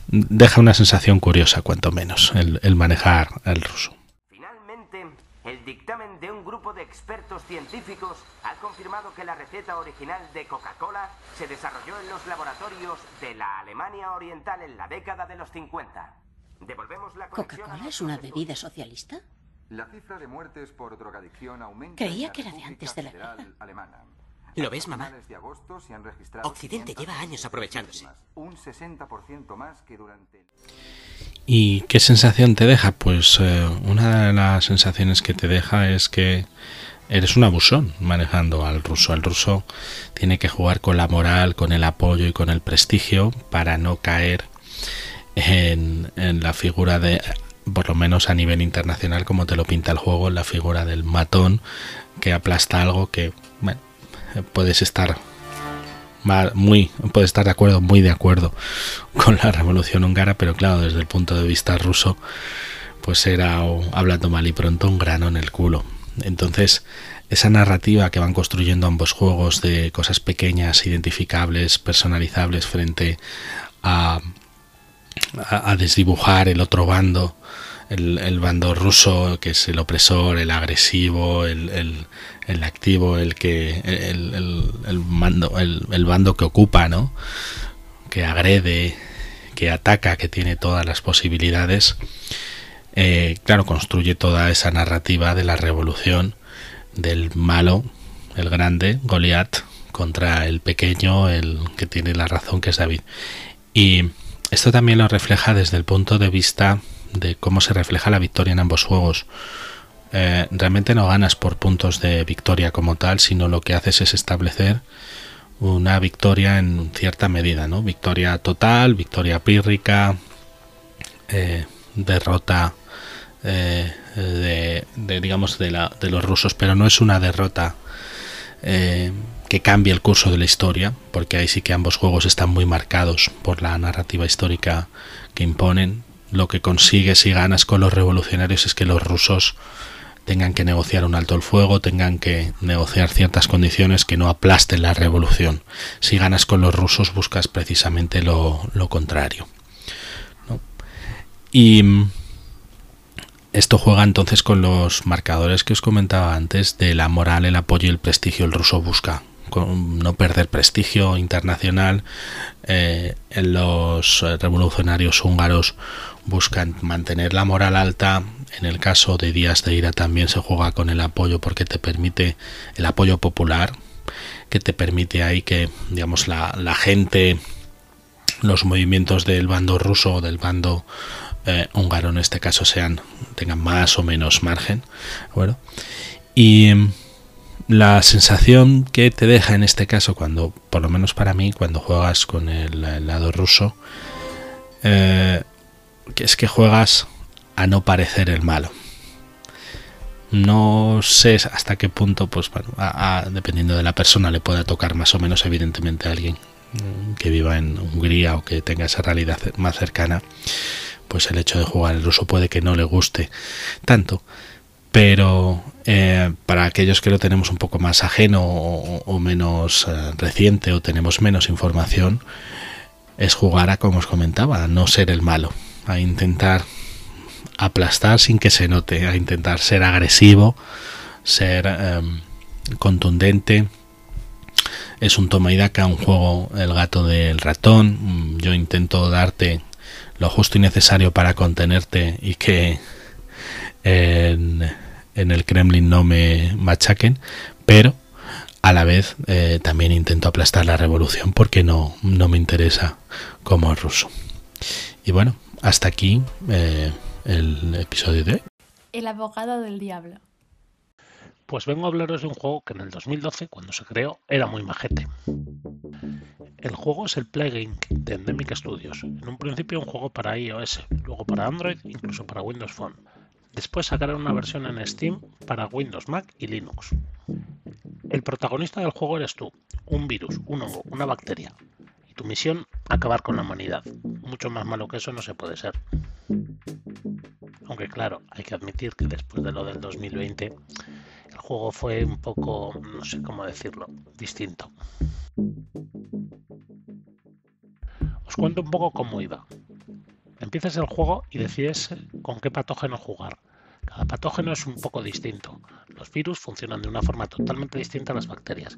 deja una sensación curiosa, cuanto menos, el, manejar el ruso. Finalmente, el dictamen de un grupo de expertos científicos ha confirmado que la receta original de Coca-Cola se desarrolló en los laboratorios de la Alemania Oriental en la década de los 50. Devolvemos la ¿Coca-Cola es una bebida socialista? La cifra de muertes por drogadicción aumenta. Creía que era de antes de la guerra. Alemana. ¿Lo ves, mamá? Occidente lleva años aprovechándose. Un 60% más que durante... ¿Y qué sensación te deja? Pues eh, una de las sensaciones que te deja es que eres un abusón manejando al ruso. El ruso tiene que jugar con la moral, con el apoyo y con el prestigio para no caer en, en la figura de, por lo menos a nivel internacional, como te lo pinta el juego, la figura del matón que aplasta algo que, puedes estar muy estar de acuerdo muy de acuerdo con la revolución húngara pero claro desde el punto de vista ruso pues era hablando mal y pronto un grano en el culo. Entonces esa narrativa que van construyendo ambos juegos de cosas pequeñas identificables personalizables frente a a, desdibujar el otro bando el, bando ruso que es el opresor el agresivo el el activo, el que el, mando, el, bando que ocupa, ¿no? Que agrede, que ataca, que tiene todas las posibilidades. Eh, claro, construye toda esa narrativa de la revolución del malo, el grande, Goliat, contra el pequeño, el que tiene la razón, que es David. Y esto también lo refleja desde el punto de vista de cómo se refleja la victoria en ambos juegos. Eh, realmente no ganas por puntos de victoria como tal, sino lo que haces es establecer una victoria en cierta medida, ¿no? Victoria total, victoria pírrica, eh, derrota eh, de, digamos de, la, de los rusos, pero no es una derrota que cambie el curso de la historia, porque ahí sí que ambos juegos están muy marcados por la narrativa histórica que imponen. Lo que consigues y ganas con los revolucionarios es que los rusos tengan que negociar un alto el fuego, tengan que negociar ciertas condiciones que no aplasten la revolución. Si ganas con los rusos buscas precisamente lo, contrario. Y mm, esto juega entonces con los marcadores que os comentaba antes de la moral, el apoyo y el prestigio. El ruso busca no perder prestigio internacional. Eh, los revolucionarios húngaros buscan mantener la moral alta. En el caso de Díaz de Ira también se juega con el apoyo porque te permite el apoyo popular, que te permite ahí que, digamos, la, gente, los movimientos del bando ruso o del bando eh, húngaro en este caso sean tengan más o menos margen. Bueno, y la sensación que te deja en este caso cuando, por lo menos para mí, cuando juegas con el, lado ruso, eh, es que juegas a no parecer el malo. No sé hasta qué punto, pues bueno, dependiendo de la persona, le pueda tocar más o menos evidentemente a alguien que viva en Hungría o que tenga esa realidad más cercana, pues el hecho de jugar el ruso puede que no le guste tanto. Pero eh, para aquellos que lo tenemos un poco más ajeno o, menos eh, reciente o tenemos menos información, es jugar a, como os comentaba, a no ser el malo a intentar aplastar sin que se note, a intentar ser agresivo, ser em, contundente. Es un toma y daca, un juego el gato del ratón. Yo intento darte lo justo y necesario para contenerte y que en, el Kremlin no me machaquen, pero a la vez eh, también intento aplastar la revolución porque no, no me interesa como ruso. Y bueno, hasta aquí eh, el episodio de hoy. El abogado del diablo. Pues vengo a hablaros de un juego que en el 2012, cuando se creó, era muy majete. El juego es el Plague de Endemic Studios. En un principio un juego para iOS, luego para Android, incluso para Windows Phone. Después sacaron una versión en Steam para Windows, Mac y Linux. El protagonista del juego eres tú, un virus, un hongo, una bacteria, tu misión, acabar con la humanidad. Mucho más malo que eso no se puede ser. Aunque claro, hay que admitir que después de lo del 2020, el juego fue un poco, no sé cómo decirlo, distinto. Os cuento un poco cómo iba. Empiezas el juego y decides con qué patógeno jugar. Cada patógeno es un poco distinto. Los virus funcionan de una forma totalmente distinta a las bacterias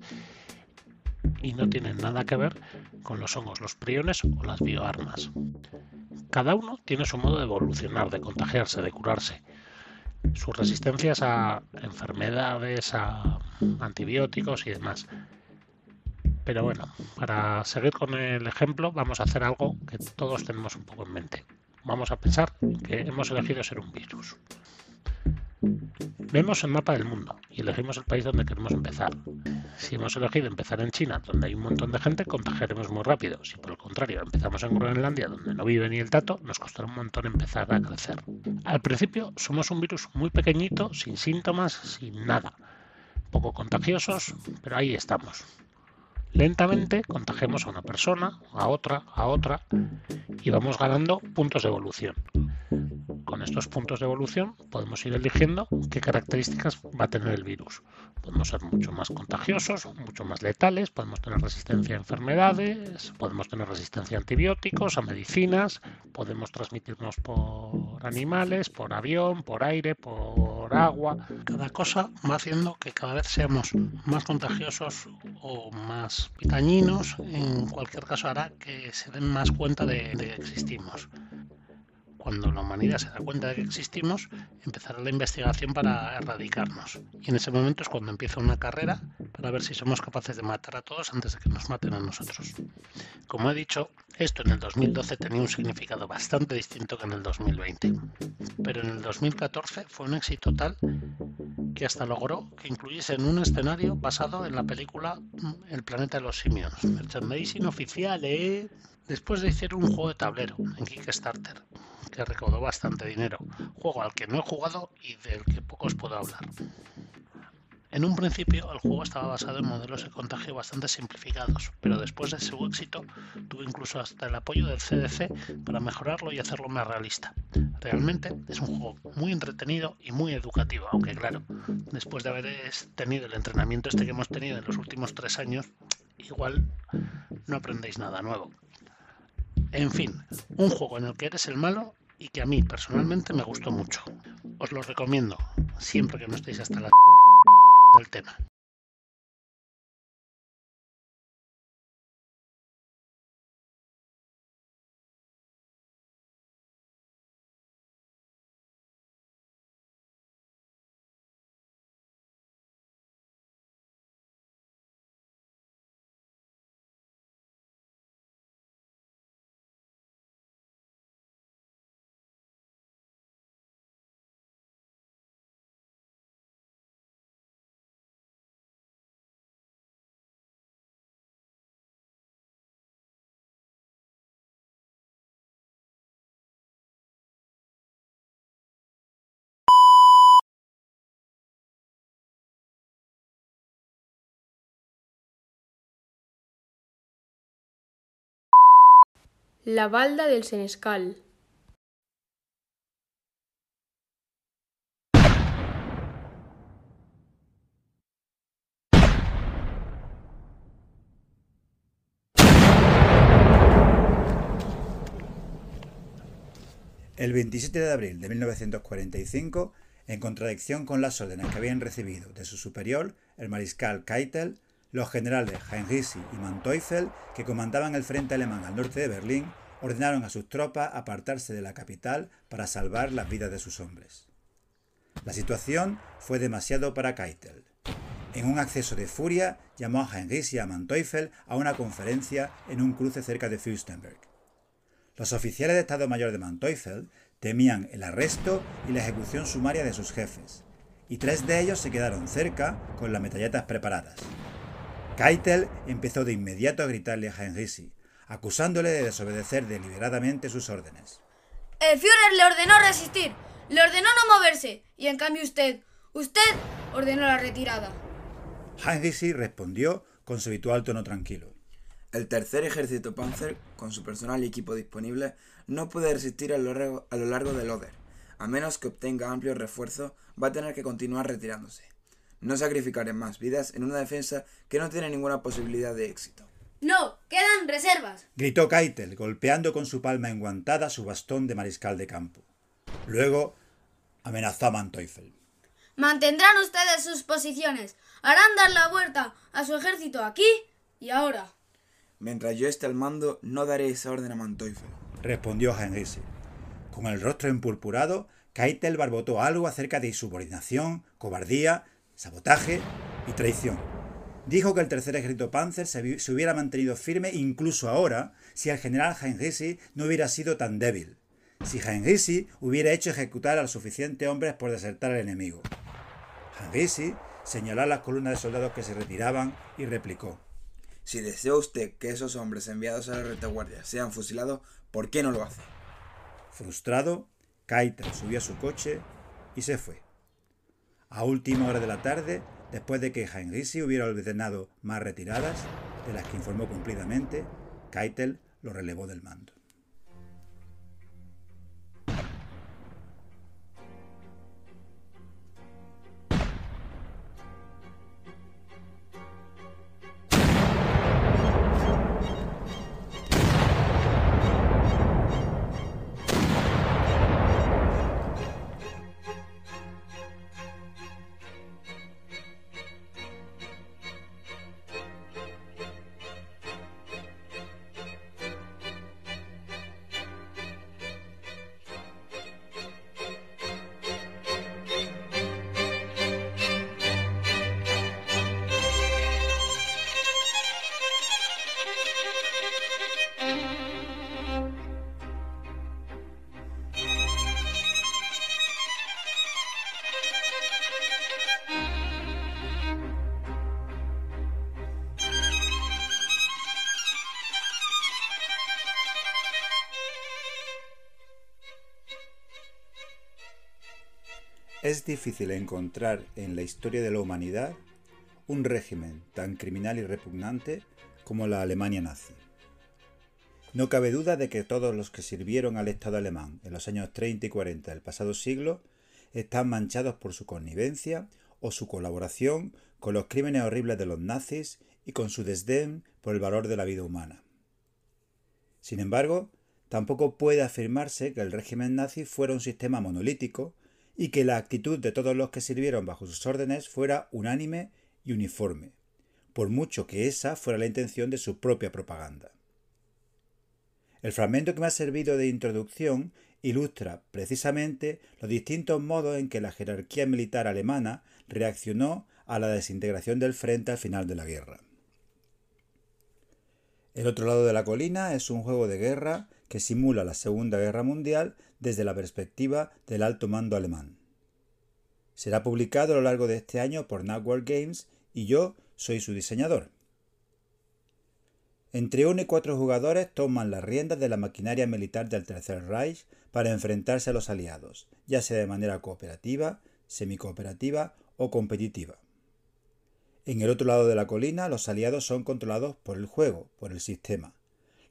y no tienen nada que ver con los hongos, los priones o las bioarmas. Cada uno tiene su modo de evolucionar, de contagiarse, de curarse. Sus resistencias a enfermedades, a antibióticos y demás. Pero bueno, para seguir con el ejemplo, vamos a hacer algo que todos tenemos un poco en mente. Vamos a pensar que hemos elegido ser un virus. Vemos el mapa del mundo y elegimos el país donde queremos empezar. Si hemos elegido empezar en China, donde hay un montón de gente, contagiaremos muy rápido. Si por el contrario empezamos en Groenlandia, donde no vive ni el tato, nos costará un montón empezar a crecer. Al principio somos un virus muy pequeñito, sin síntomas, sin nada. Poco contagiosos, pero ahí estamos. Lentamente contagiamos a una persona, a otra, a otra y vamos ganando puntos de evolución. Con estos puntos de evolución podemos ir eligiendo qué características va a tener el virus. Podemos ser mucho más contagiosos, mucho más letales, podemos tener resistencia a enfermedades, podemos tener resistencia a antibióticos, a medicinas, podemos transmitirnos por animales, por avión, por aire, por agua. Cada cosa va haciendo que cada vez seamos más contagiosos o más pitañinos. En cualquier caso hará que se den más cuenta de, de que existimos cuando la humanidad se da cuenta de que existimos, empezará la investigación para erradicarnos. Y en ese momento es cuando empieza una carrera para ver si somos capaces de matar a todos antes de que nos maten a nosotros. Como he dicho, esto en el 2012 tenía un significado bastante distinto que en el 2020. Pero en el 2014 fue un éxito tal que hasta logró que incluyese en un escenario basado en la película El planeta de los simios. Merchandising oficial, ¿eh? Después de hacer un juego de tablero en Kickstarter, que recaudó bastante dinero, juego al que no he jugado y del que poco os puedo hablar. En un principio el juego estaba basado en modelos de contagio bastante simplificados, pero después de su éxito tuvo incluso hasta el apoyo del CDC para mejorarlo y hacerlo más realista. Realmente es un juego muy entretenido y muy educativo, aunque claro, después de haber tenido el entrenamiento este que hemos tenido en los últimos tres años, igual no aprendéis nada nuevo. En fin, un juego en el que eres el malo y que a mí personalmente me gustó mucho. Os lo recomiendo, siempre que no estéis hasta la del tema. La balda del Senescal. El 27 de abril de 1945, en contradicción con las órdenes que habían recibido de su superior, el mariscal Keitel, los generales Heinrichs y Manteuffel, que comandaban el frente alemán al norte de Berlín, ordenaron a sus tropas apartarse de la capital para salvar las vidas de sus hombres. La situación fue demasiado para Keitel. En un acceso de furia, llamó a Heinrich y a Manteuffel a una conferencia en un cruce cerca de Fürstenberg. Los oficiales de Estado Mayor de Manteuffel temían el arresto y la ejecución sumaria de sus jefes, y tres de ellos se quedaron cerca con las metralletas preparadas. Keitel empezó de inmediato a gritarle a Heinrichi, acusándole de desobedecer deliberadamente sus órdenes. El Führer le ordenó resistir, le ordenó no moverse, y en cambio usted, usted ordenó la retirada. Heinrichi respondió con su habitual tono tranquilo. El tercer ejército Panzer, con su personal y equipo disponible, no puede resistir a lo largo, a lo largo del Oder. A menos que obtenga amplio refuerzo, va a tener que continuar retirándose. No sacrificaré más vidas en una defensa que no tiene ninguna posibilidad de éxito. No, quedan reservas. Gritó Keitel, golpeando con su palma enguantada su bastón de mariscal de campo. Luego amenazó a Manteuffel. Mantendrán ustedes sus posiciones. Harán dar la vuelta a su ejército aquí y ahora. Mientras yo esté al mando, no daré esa orden a Manteuffel. Respondió Heinrich. Con el rostro empurpurado, Keitel barbotó algo acerca de insubordinación, cobardía, sabotaje y traición. Dijo que el tercer ejército Panzer se, se hubiera mantenido firme incluso ahora si el general Heinrichi no hubiera sido tan débil, si Heinrichi hubiera hecho ejecutar a los suficientes hombres por desertar al enemigo. Heinrichi señaló a las columnas de soldados que se retiraban y replicó. Si desea usted que esos hombres enviados a la retaguardia sean fusilados, ¿por qué no lo hace? Frustrado, Keitel subió a su coche y se fue. A última hora de la tarde, después de que Heinrichi hubiera ordenado más retiradas, de las que informó cumplidamente, Keitel lo relevó del mando. Es difícil encontrar en la historia de la humanidad un régimen tan criminal y repugnante como la Alemania nazi. No cabe duda de que todos los que sirvieron al Estado alemán en los años 30 y 40 del pasado siglo están manchados por su connivencia o su colaboración con los crímenes horribles de los nazis y con su desdén por el valor de la vida humana. Sin embargo, tampoco puede afirmarse que el régimen nazi fuera un sistema monolítico y que la actitud de todos los que sirvieron bajo sus órdenes fuera unánime y uniforme, por mucho que esa fuera la intención de su propia propaganda. El fragmento que me ha servido de introducción ilustra precisamente los distintos modos en que la jerarquía militar alemana reaccionó a la desintegración del frente al final de la guerra. El otro lado de la colina es un juego de guerra que simula la Segunda Guerra Mundial desde la perspectiva del alto mando alemán. Será publicado a lo largo de este año por Network Games y yo soy su diseñador. Entre uno y cuatro jugadores toman las riendas de la maquinaria militar del Tercer Reich para enfrentarse a los aliados, ya sea de manera cooperativa, semicooperativa o competitiva. En el otro lado de la colina, los aliados son controlados por el juego, por el sistema,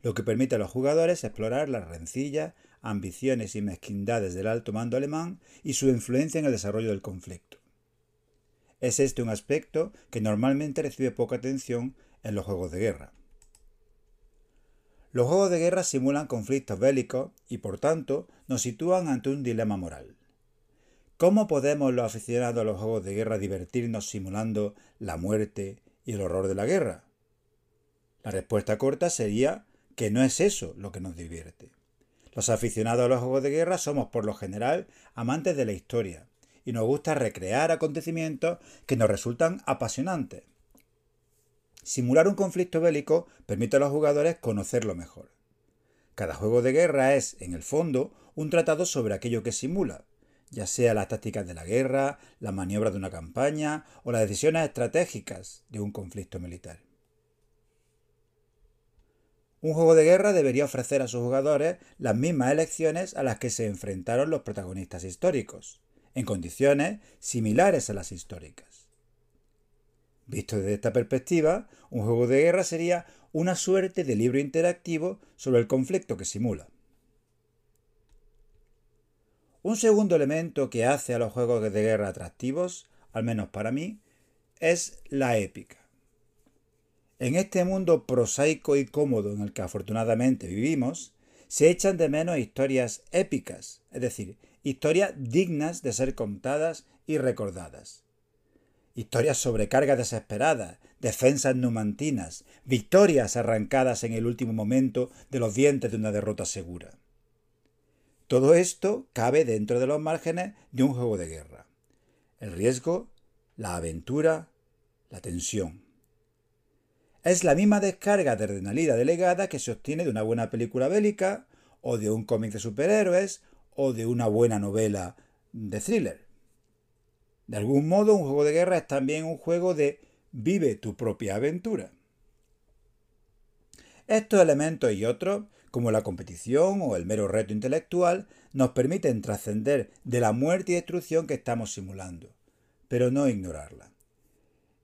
lo que permite a los jugadores explorar las rencillas, ambiciones y mezquindades del alto mando alemán y su influencia en el desarrollo del conflicto. Es este un aspecto que normalmente recibe poca atención en los juegos de guerra. Los juegos de guerra simulan conflictos bélicos y por tanto nos sitúan ante un dilema moral. ¿Cómo podemos los aficionados a los juegos de guerra divertirnos simulando la muerte y el horror de la guerra? La respuesta corta sería que no es eso lo que nos divierte. Los aficionados a los juegos de guerra somos por lo general amantes de la historia y nos gusta recrear acontecimientos que nos resultan apasionantes. Simular un conflicto bélico permite a los jugadores conocerlo mejor. Cada juego de guerra es, en el fondo, un tratado sobre aquello que simula, ya sea las tácticas de la guerra, la maniobra de una campaña o las decisiones estratégicas de un conflicto militar. Un juego de guerra debería ofrecer a sus jugadores las mismas elecciones a las que se enfrentaron los protagonistas históricos, en condiciones similares a las históricas. Visto desde esta perspectiva, un juego de guerra sería una suerte de libro interactivo sobre el conflicto que simula. Un segundo elemento que hace a los juegos de guerra atractivos, al menos para mí, es la épica. En este mundo prosaico y cómodo en el que afortunadamente vivimos, se echan de menos historias épicas, es decir, historias dignas de ser contadas y recordadas. Historias sobre cargas desesperadas, defensas numantinas, victorias arrancadas en el último momento de los dientes de una derrota segura. Todo esto cabe dentro de los márgenes de un juego de guerra. El riesgo, la aventura, la tensión. Es la misma descarga de adrenalina delegada que se obtiene de una buena película bélica, o de un cómic de superhéroes, o de una buena novela de thriller. De algún modo, un juego de guerra es también un juego de vive tu propia aventura. Estos elementos y otros como la competición o el mero reto intelectual, nos permiten trascender de la muerte y destrucción que estamos simulando, pero no ignorarla.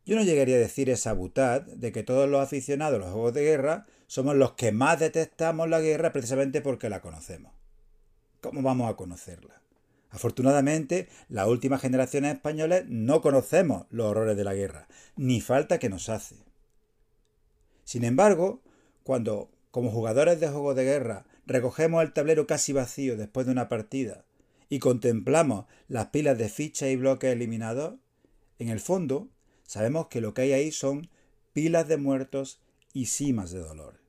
Yo no llegaría a decir esa butad de que todos los aficionados a los juegos de guerra somos los que más detestamos la guerra precisamente porque la conocemos. ¿Cómo vamos a conocerla? Afortunadamente, las últimas generaciones españoles no conocemos los horrores de la guerra, ni falta que nos hace. Sin embargo, cuando como jugadores de juegos de guerra, recogemos el tablero casi vacío después de una partida y contemplamos las pilas de fichas y bloques eliminados, en el fondo sabemos que lo que hay ahí son pilas de muertos y cimas de dolor.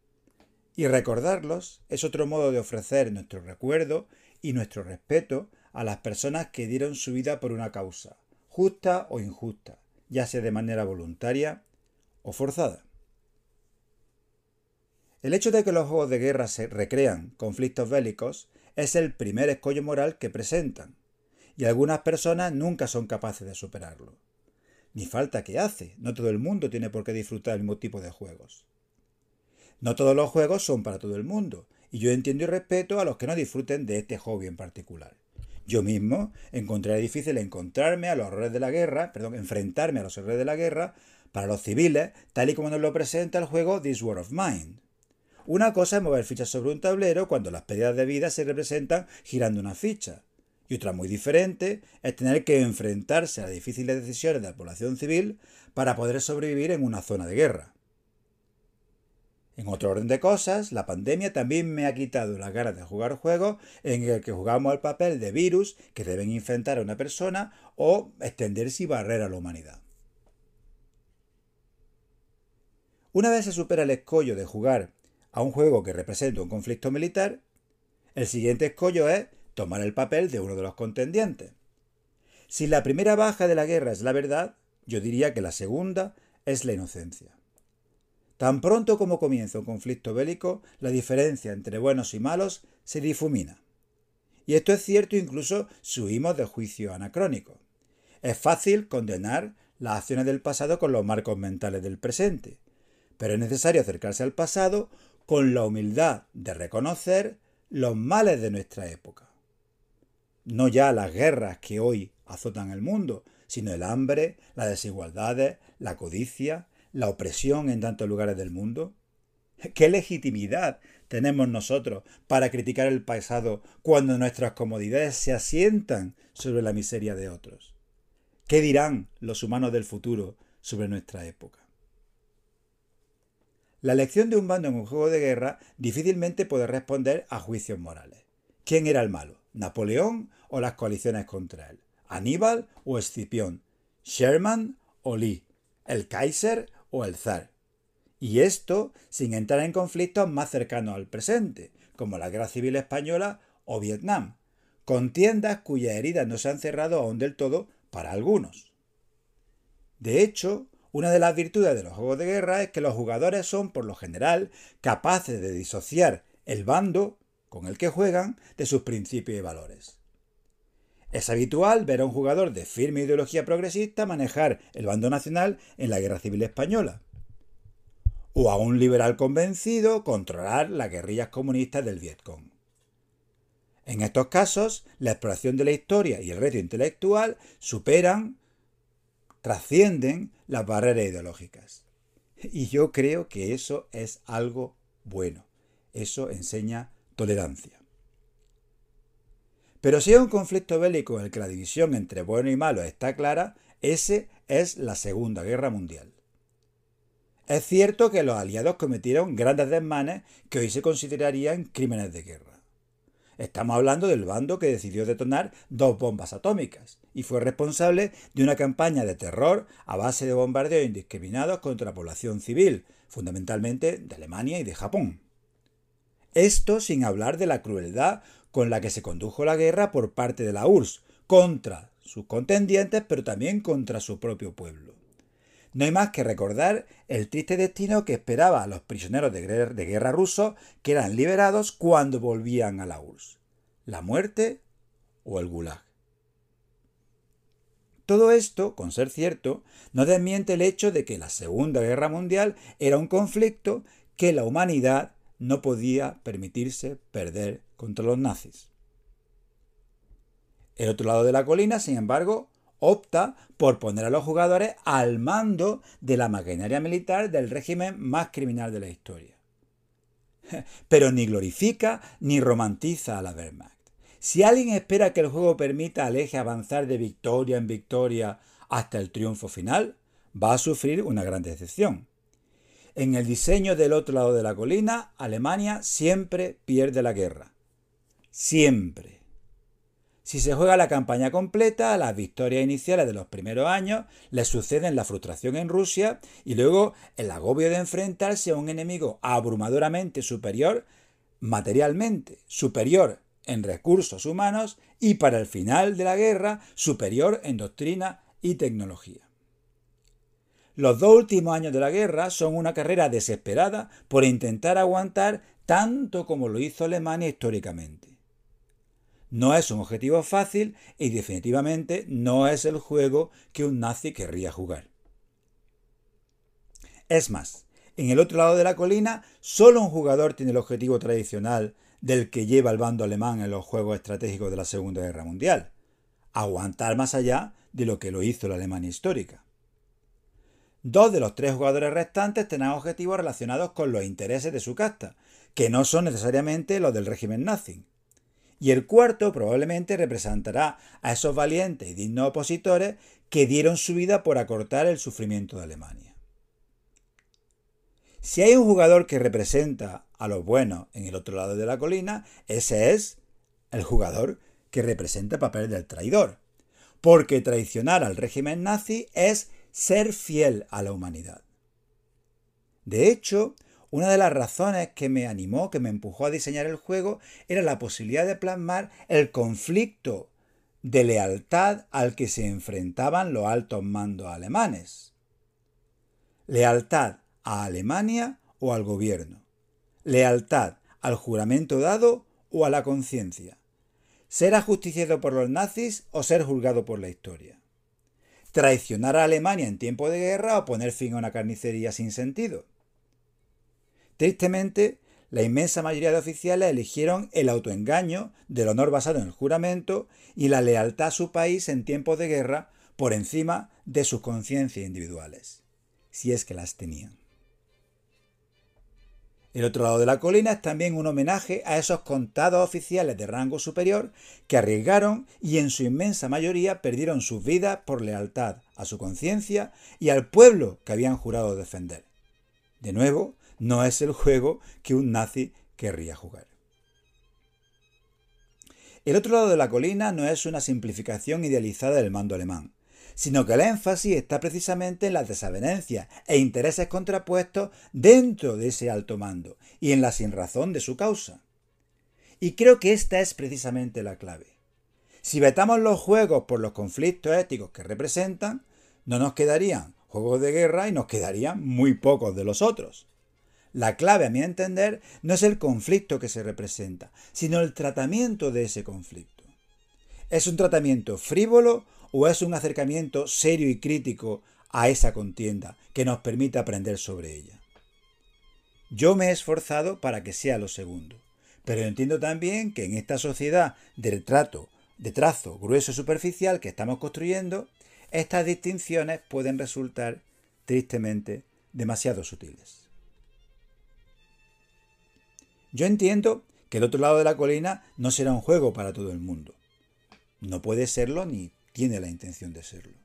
Y recordarlos es otro modo de ofrecer nuestro recuerdo y nuestro respeto a las personas que dieron su vida por una causa, justa o injusta, ya sea de manera voluntaria o forzada. El hecho de que los juegos de guerra se recrean conflictos bélicos es el primer escollo moral que presentan, y algunas personas nunca son capaces de superarlo. Ni falta que hace, no todo el mundo tiene por qué disfrutar el mismo tipo de juegos. No todos los juegos son para todo el mundo, y yo entiendo y respeto a los que no disfruten de este hobby en particular. Yo mismo encontraré difícil encontrarme a los horrores de la guerra, perdón, enfrentarme a los horrores de la guerra para los civiles, tal y como nos lo presenta el juego This War of Mine. Una cosa es mover fichas sobre un tablero cuando las pérdidas de vida se representan girando una ficha. Y otra muy diferente es tener que enfrentarse a las difíciles decisiones de la población civil para poder sobrevivir en una zona de guerra. En otro orden de cosas, la pandemia también me ha quitado las ganas de jugar juegos en el que jugamos el papel de virus que deben infectar a una persona o extenderse y barrer a la humanidad. Una vez se supera el escollo de jugar a un juego que representa un conflicto militar, el siguiente escollo es tomar el papel de uno de los contendientes. Si la primera baja de la guerra es la verdad, yo diría que la segunda es la inocencia. Tan pronto como comienza un conflicto bélico, la diferencia entre buenos y malos se difumina. Y esto es cierto incluso si huimos de juicio anacrónico. Es fácil condenar las acciones del pasado con los marcos mentales del presente, pero es necesario acercarse al pasado con la humildad de reconocer los males de nuestra época. No ya las guerras que hoy azotan el mundo, sino el hambre, las desigualdades, la codicia, la opresión en tantos lugares del mundo? ¿Qué legitimidad tenemos nosotros para criticar el pasado cuando nuestras comodidades se asientan sobre la miseria de otros? ¿Qué dirán los humanos del futuro sobre nuestra época? La elección de un bando en un juego de guerra difícilmente puede responder a juicios morales. ¿Quién era el malo? ¿Napoleón o las coaliciones contra él? ¿Aníbal o Escipión? ¿Sherman o Lee? ¿El Kaiser o el zar. Y esto sin entrar en conflictos más cercanos al presente, como la Guerra Civil Española o Vietnam, contiendas cuyas heridas no se han cerrado aún del todo para algunos. De hecho, una de las virtudes de los juegos de guerra es que los jugadores son, por lo general, capaces de disociar el bando con el que juegan de sus principios y valores. Es habitual ver a un jugador de firme ideología progresista manejar el bando nacional en la Guerra Civil Española. O a un liberal convencido controlar las guerrillas comunistas del Vietcong. En estos casos, la exploración de la historia y el reto intelectual superan, trascienden las barreras ideológicas. Y yo creo que eso es algo bueno. Eso enseña tolerancia. Pero si hay un conflicto bélico en el que la división entre bueno y malo está clara, ese es la Segunda Guerra Mundial. Es cierto que los aliados cometieron grandes desmanes que hoy se considerarían crímenes de guerra. Estamos hablando del bando que decidió detonar dos bombas atómicas y fue responsable de una campaña de terror a base de bombardeos indiscriminados contra la población civil, fundamentalmente de Alemania y de Japón. Esto sin hablar de la crueldad con la que se condujo la guerra por parte de la URSS contra sus contendientes, pero también contra su propio pueblo. No hay más que recordar el triste destino que esperaba a los prisioneros de guerra, rusos que eran liberados cuando volvían a la URSS. La muerte o el gulag. Todo esto, con ser cierto, no desmiente el hecho de que la Segunda Guerra Mundial era un conflicto que la humanidad no podía permitirse perder contra los nazis. El otro lado de la colina, sin embargo, opta por poner a los jugadores al mando de la maquinaria militar del régimen más criminal de la historia. Pero ni glorifica ni romantiza a la Wehrmacht. Si alguien espera que el juego permita al eje avanzar de victoria en victoria hasta el triunfo final, va a sufrir una gran decepción. En el diseño del otro lado de la colina, Alemania siempre pierde la guerra. Siempre. Si se juega la campaña completa, las victorias iniciales de los primeros años le suceden la frustración en Rusia y luego el agobio de enfrentarse a un enemigo abrumadoramente superior materialmente, superior en recursos humanos y para el final de la guerra superior en doctrina y tecnología. Los dos últimos años de la guerra son una carrera desesperada por intentar aguantar tanto como lo hizo Alemania históricamente. No es un objetivo fácil y definitivamente no es el juego que un nazi querría jugar. Es más, en el otro lado de la colina, solo un jugador tiene el objetivo tradicional del que lleva el bando alemán en los juegos estratégicos de la Segunda Guerra Mundial. Aguantar más allá de lo que lo hizo la Alemania histórica. Dos de los tres jugadores restantes tendrán objetivos relacionados con los intereses de su casta, que no son necesariamente los del régimen nazi. Y el cuarto probablemente representará a esos valientes y dignos opositores que dieron su vida por acortar el sufrimiento de Alemania. Si hay un jugador que representa a los buenos en el otro lado de la colina, ese es el jugador que representa el papel del traidor. Porque traicionar al régimen nazi es ser fiel a la humanidad. De hecho, una de las razones que me animó, que me empujó a diseñar el juego, era la posibilidad de plasmar el conflicto de lealtad al que se enfrentaban los altos mandos alemanes. Lealtad a Alemania o al gobierno. Lealtad al juramento dado o a la conciencia. Ser ajusticiado por los nazis o ser juzgado por la historia. Traicionar a Alemania en tiempo de guerra o poner fin a una carnicería sin sentido. Tristemente, la inmensa mayoría de oficiales eligieron el autoengaño del honor basado en el juramento y la lealtad a su país en tiempos de guerra por encima de sus conciencias individuales, si es que las tenían. El otro lado de la colina es también un homenaje a esos contados oficiales de rango superior que arriesgaron y en su inmensa mayoría perdieron sus vidas por lealtad a su conciencia y al pueblo que habían jurado defender. De nuevo, no es el juego que un nazi querría jugar. El otro lado de la colina no es una simplificación idealizada del mando alemán, sino que el énfasis está precisamente en las desavenencias e intereses contrapuestos dentro de ese alto mando y en la sinrazón de su causa. Y creo que esta es precisamente la clave. Si vetamos los juegos por los conflictos éticos que representan, no nos quedarían juegos de guerra y nos quedarían muy pocos de los otros. La clave, a mi entender, no es el conflicto que se representa, sino el tratamiento de ese conflicto. ¿Es un tratamiento frívolo o es un acercamiento serio y crítico a esa contienda que nos permite aprender sobre ella? Yo me he esforzado para que sea lo segundo, pero entiendo también que en esta sociedad de retrato, de trazo grueso y superficial que estamos construyendo, estas distinciones pueden resultar tristemente demasiado sutiles. Yo entiendo que el otro lado de la colina no será un juego para todo el mundo. No puede serlo ni tiene la intención de serlo.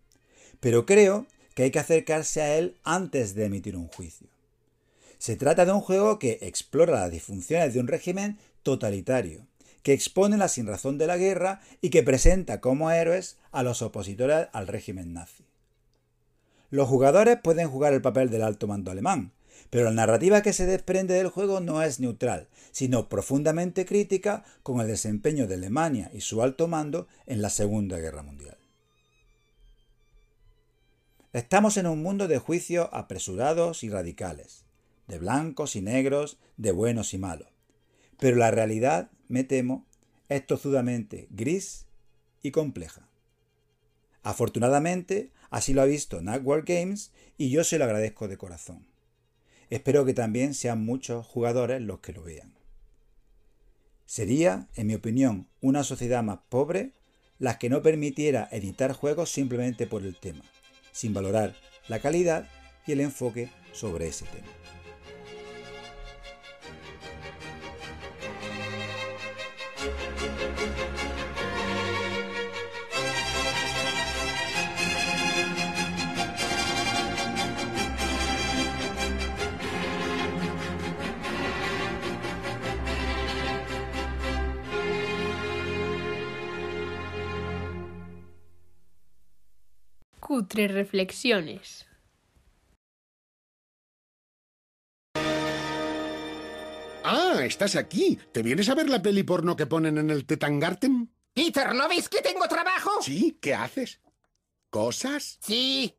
Pero creo que hay que acercarse a él antes de emitir un juicio. Se trata de un juego que explora las disfunciones de un régimen totalitario, que expone la sinrazón de la guerra y que presenta como héroes a los opositores al régimen nazi. Los jugadores pueden jugar el papel del alto mando alemán, pero la narrativa que se desprende del juego no es neutral, sino profundamente crítica con el desempeño de Alemania y su alto mando en la Segunda Guerra Mundial. Estamos en un mundo de juicios apresurados y radicales, de blancos y negros, de buenos y malos. Pero la realidad, me temo, es tozudamente gris y compleja. Afortunadamente, así lo ha visto Network Games y yo se lo agradezco de corazón. Espero que también sean muchos jugadores los que lo vean. Sería, en mi opinión, una sociedad más pobre la que no permitiera editar juegos simplemente por el tema, sin valorar la calidad y el enfoque sobre ese tema. Cutre Reflexiones. Ah, estás aquí. ¿Te vienes a ver la peli porno que ponen en el Tetangarten? Peter, ¿no ves que tengo trabajo? Sí, ¿qué haces? ¿Cosas? Sí.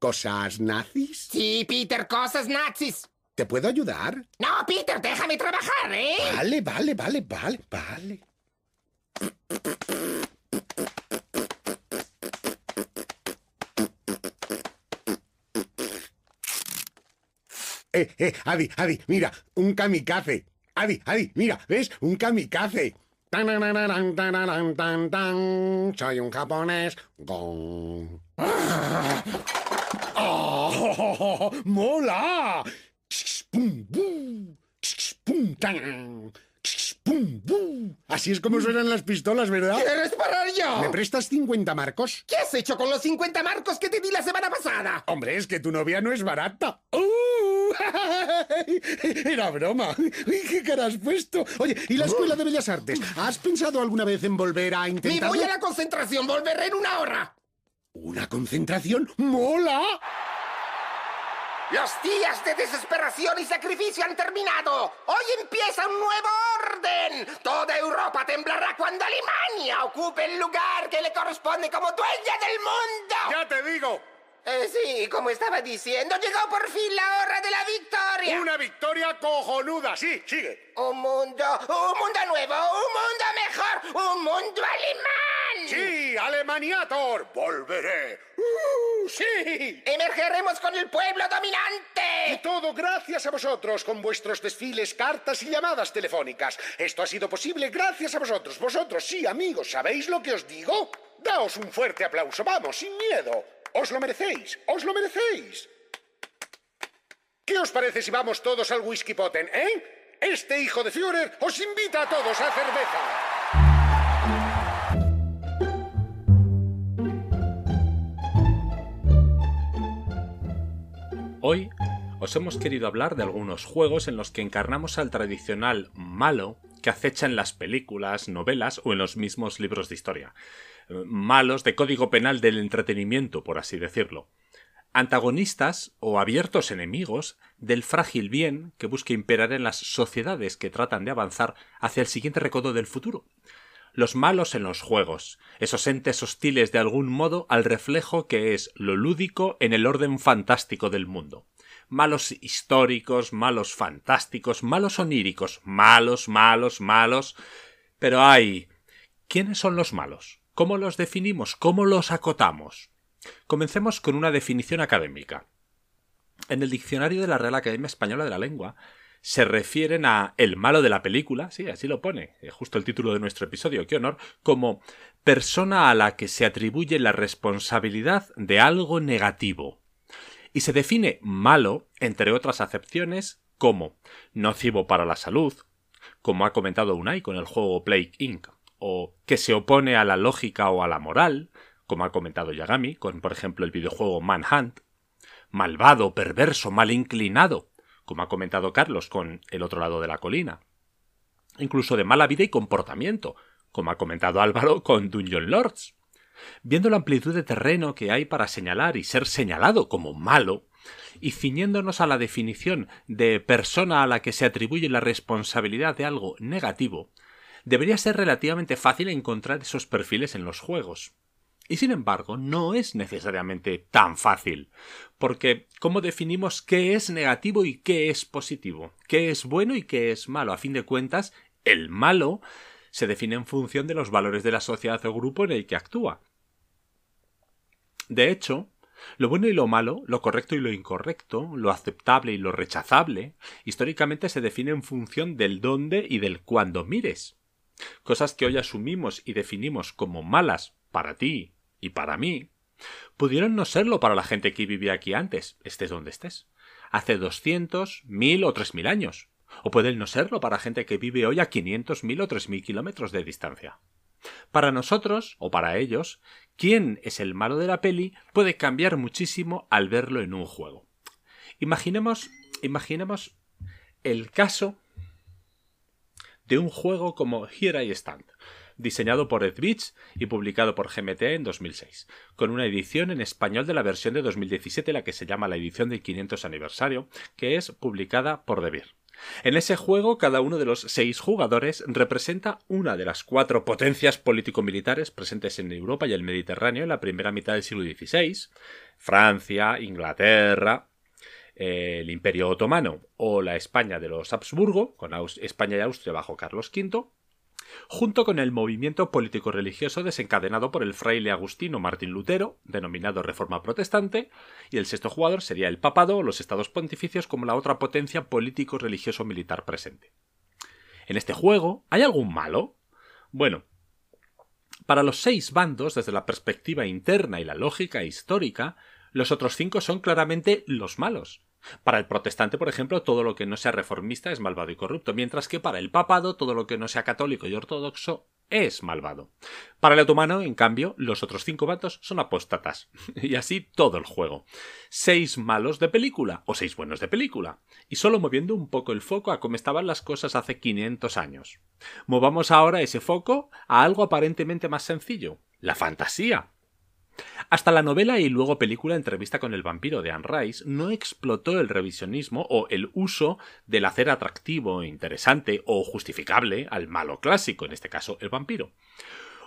¿Cosas nazis? Sí, Peter, cosas nazis. ¿Te puedo ayudar? No, Peter, déjame trabajar, ¿eh? Vale, vale, vale, vale, vale. Eh, eh, Adi, Adi, mira, un kamikaze. Adi, Adi, mira, ¿ves? Un kamikaze. Tan, tan, tan, tan. Soy un japonés. Gong. ¡Ah! ¡Oh! ¡Mola! ¡Pum, bum! ¡Pum, tan! ¡Pum! Así es como suenan las pistolas, ¿verdad? ¿Quieres parar yo? ¿Me prestas 50 marcos? ¿Qué has hecho con los 50 marcos que te di la semana pasada? Hombre, es que tu novia no es barata. Era broma. Uy, ¿Qué cara has puesto? Oye, ¿y la Escuela de Bellas Artes? ¿Has pensado alguna vez en volver a Me intentarlo? voy a la concentración, volveré en una hora. ¿Una concentración? ¡Mola! Los días de desesperación y sacrificio han terminado. Hoy empieza un nuevo orden. Toda Europa temblará cuando Alemania ocupe el lugar que le corresponde como dueña del mundo. Ya te digo. Eh, sí, como estaba diciendo, llegó por fin la hora de la victoria. Una victoria cojonuda, sí, sigue. Un mundo, un mundo nuevo, un mundo mejor, un mundo alemán. Sí, Alemaniator, volveré. ¡Uh, sí! Emergeremos con el pueblo dominante. Y todo gracias a vosotros, con vuestros desfiles, cartas y llamadas telefónicas. Esto ha sido posible gracias a vosotros. Vosotros, sí, amigos, ¿sabéis lo que os digo? Daos un fuerte aplauso, vamos, sin miedo. Os lo merecéis, os lo merecéis. ¿Qué os parece si vamos todos al Whisky Poten, eh? Este hijo de Führer os invita a todos a cerveza. Hoy os hemos querido hablar de algunos juegos en los que encarnamos al tradicional malo que acecha en las películas, novelas o en los mismos libros de historia. Malos de código penal del entretenimiento, por así decirlo. Antagonistas o abiertos enemigos del frágil bien que busca imperar en las sociedades que tratan de avanzar hacia el siguiente recodo del futuro. Los malos en los juegos, esos entes hostiles de algún modo al reflejo que es lo lúdico en el orden fantástico del mundo. Malos históricos, malos fantásticos, malos oníricos, malos, malos, malos. Pero hay. ¿Quiénes son los malos? ¿Cómo los definimos? ¿Cómo los acotamos? Comencemos con una definición académica. En el diccionario de la Real Academia Española de la Lengua se refieren a el malo de la película, sí, así lo pone, eh, justo el título de nuestro episodio, qué honor, como persona a la que se atribuye la responsabilidad de algo negativo. Y se define malo, entre otras acepciones, como nocivo para la salud, como ha comentado Unai con el juego Plague Inc., o que se opone a la lógica o a la moral, como ha comentado Yagami con, por ejemplo, el videojuego Manhunt, malvado, perverso, mal inclinado, como ha comentado Carlos con El otro lado de la colina, incluso de mala vida y comportamiento, como ha comentado Álvaro con Dungeon Lords. Viendo la amplitud de terreno que hay para señalar y ser señalado como malo, y ciñéndonos a la definición de persona a la que se atribuye la responsabilidad de algo negativo, debería ser relativamente fácil encontrar esos perfiles en los juegos. Y sin embargo, no es necesariamente tan fácil, porque ¿cómo definimos qué es negativo y qué es positivo? ¿Qué es bueno y qué es malo? A fin de cuentas, el malo se define en función de los valores de la sociedad o grupo en el que actúa. De hecho, lo bueno y lo malo, lo correcto y lo incorrecto, lo aceptable y lo rechazable, históricamente se define en función del dónde y del cuándo mires. Cosas que hoy asumimos y definimos como malas para ti y para mí, pudieron no serlo para la gente que vivía aquí antes, estés donde estés, hace 200, 1000 o 3000 años, o pueden no serlo para gente que vive hoy a 500, 1000 o 3000 kilómetros de distancia. Para nosotros, o para ellos, quién es el malo de la peli puede cambiar muchísimo al verlo en un juego. Imaginemos, imaginemos el caso de un juego como Here I Stand, diseñado por Ed Beach y publicado por GMT en 2006, con una edición en español de la versión de 2017, la que se llama la edición del 500 aniversario, que es publicada por Beer. En ese juego, cada uno de los seis jugadores representa una de las cuatro potencias político-militares presentes en Europa y el Mediterráneo en la primera mitad del siglo XVI, Francia, Inglaterra, el Imperio Otomano o la España de los Habsburgo, con España y Austria bajo Carlos V, junto con el movimiento político-religioso desencadenado por el fraile agustino Martín Lutero, denominado Reforma Protestante, y el sexto jugador sería el papado o los estados pontificios como la otra potencia político-religioso-militar presente. ¿En este juego hay algún malo? Bueno, para los seis bandos, desde la perspectiva interna y la lógica histórica, los otros cinco son claramente los malos. Para el protestante, por ejemplo, todo lo que no sea reformista es malvado y corrupto, mientras que para el papado, todo lo que no sea católico y ortodoxo es malvado. Para el otomano, en cambio, los otros cinco bandos son apóstatas. Y así todo el juego. Seis malos de película, o seis buenos de película. Y solo moviendo un poco el foco a cómo estaban las cosas hace 500 años. Movamos ahora ese foco a algo aparentemente más sencillo, la fantasía. Hasta la novela y luego película Entrevista con el vampiro de Anne Rice no explotó el revisionismo o el uso del hacer atractivo, interesante o justificable al malo clásico, en este caso el vampiro.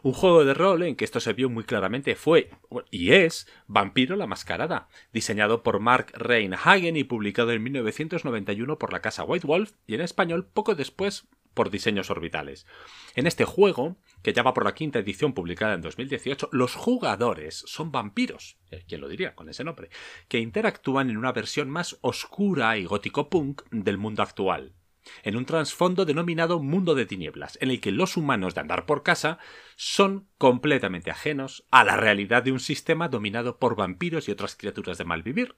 Un juego de rol en que esto se vio muy claramente fue y es Vampiro la Mascarada, diseñado por Mark Reinhagen y publicado en 1991 por la casa White Wolf y en español poco después por Diseños Orbitales. En este juego, que ya va por la quinta edición publicada en 2018, los jugadores son vampiros, eh, ¿quién lo diría con ese nombre?, que interactúan en una versión más oscura y gótico punk del mundo actual en un trasfondo denominado mundo de tinieblas, en el que los humanos de andar por casa son completamente ajenos a la realidad de un sistema dominado por vampiros y otras criaturas de mal vivir.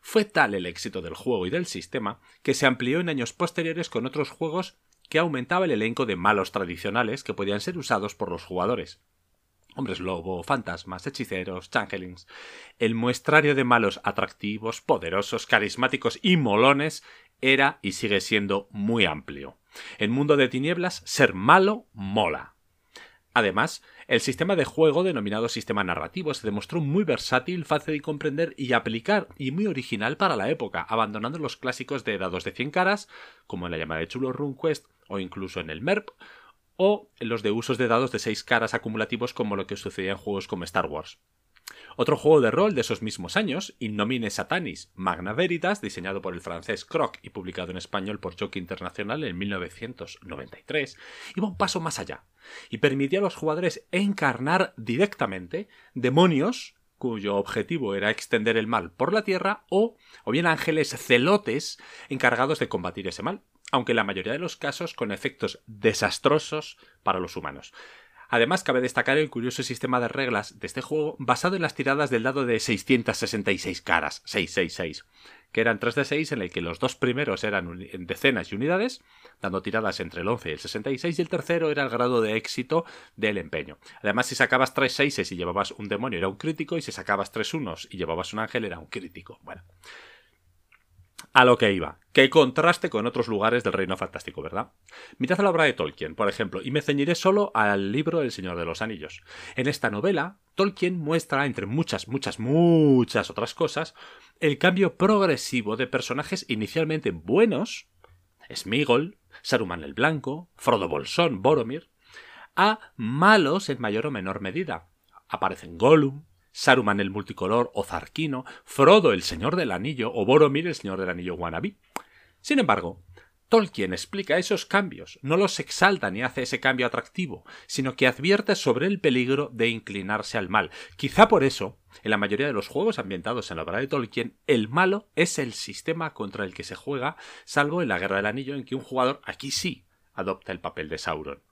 Fue tal el éxito del juego y del sistema que se amplió en años posteriores con otros juegos que aumentaba el elenco de malos tradicionales que podían ser usados por los jugadores. Hombres lobo, fantasmas, hechiceros, changelings. El muestrario de malos atractivos, poderosos, carismáticos y molones era y sigue siendo muy amplio. En Mundo de Tinieblas, ser malo mola. Además, el sistema de juego denominado sistema narrativo se demostró muy versátil, fácil de comprender y aplicar y muy original para la época, abandonando los clásicos de dados de 100 caras, como en la llamada de Chulo RuneQuest o incluso en el MERP, o los de usos de dados de 6 caras acumulativos como lo que sucedía en juegos como Star Wars. Otro juego de rol de esos mismos años, Innomine Satanis Magna Veritas, diseñado por el francés Croc y publicado en español por Jockey Internacional en 1993, iba un paso más allá y permitía a los jugadores encarnar directamente demonios cuyo objetivo era extender el mal por la tierra o, o bien ángeles celotes encargados de combatir ese mal, aunque en la mayoría de los casos con efectos desastrosos para los humanos. Además, cabe destacar el curioso sistema de reglas de este juego basado en las tiradas del dado de 666 caras, 666, que eran 3 de 6 en el que los dos primeros eran en decenas y unidades, dando tiradas entre el 11 y el 66, y el tercero era el grado de éxito del empeño. Además, si sacabas 3 6 y llevabas un demonio era un crítico, y si sacabas 3 unos y llevabas un ángel era un crítico. Bueno, a lo que iba. Qué contraste con otros lugares del reino fantástico, ¿verdad? Mirad la obra de Tolkien, por ejemplo, y me ceñiré solo al libro El Señor de los Anillos. En esta novela, Tolkien muestra, entre muchas, muchas, muchas otras cosas, el cambio progresivo de personajes inicialmente buenos, Smigol, Saruman el Blanco, Frodo Bolsón, Boromir, a malos en mayor o menor medida. Aparecen Gollum, Saruman el multicolor o Zarquino, Frodo el Señor del Anillo o Boromir el Señor del Anillo wannabe. Sin embargo, Tolkien explica esos cambios, no los exalta ni hace ese cambio atractivo, sino que advierte sobre el peligro de inclinarse al mal. Quizá por eso, en la mayoría de los juegos ambientados en la obra de Tolkien, el malo es el sistema contra el que se juega, salvo en la Guerra del Anillo en que un jugador aquí sí adopta el papel de Sauron.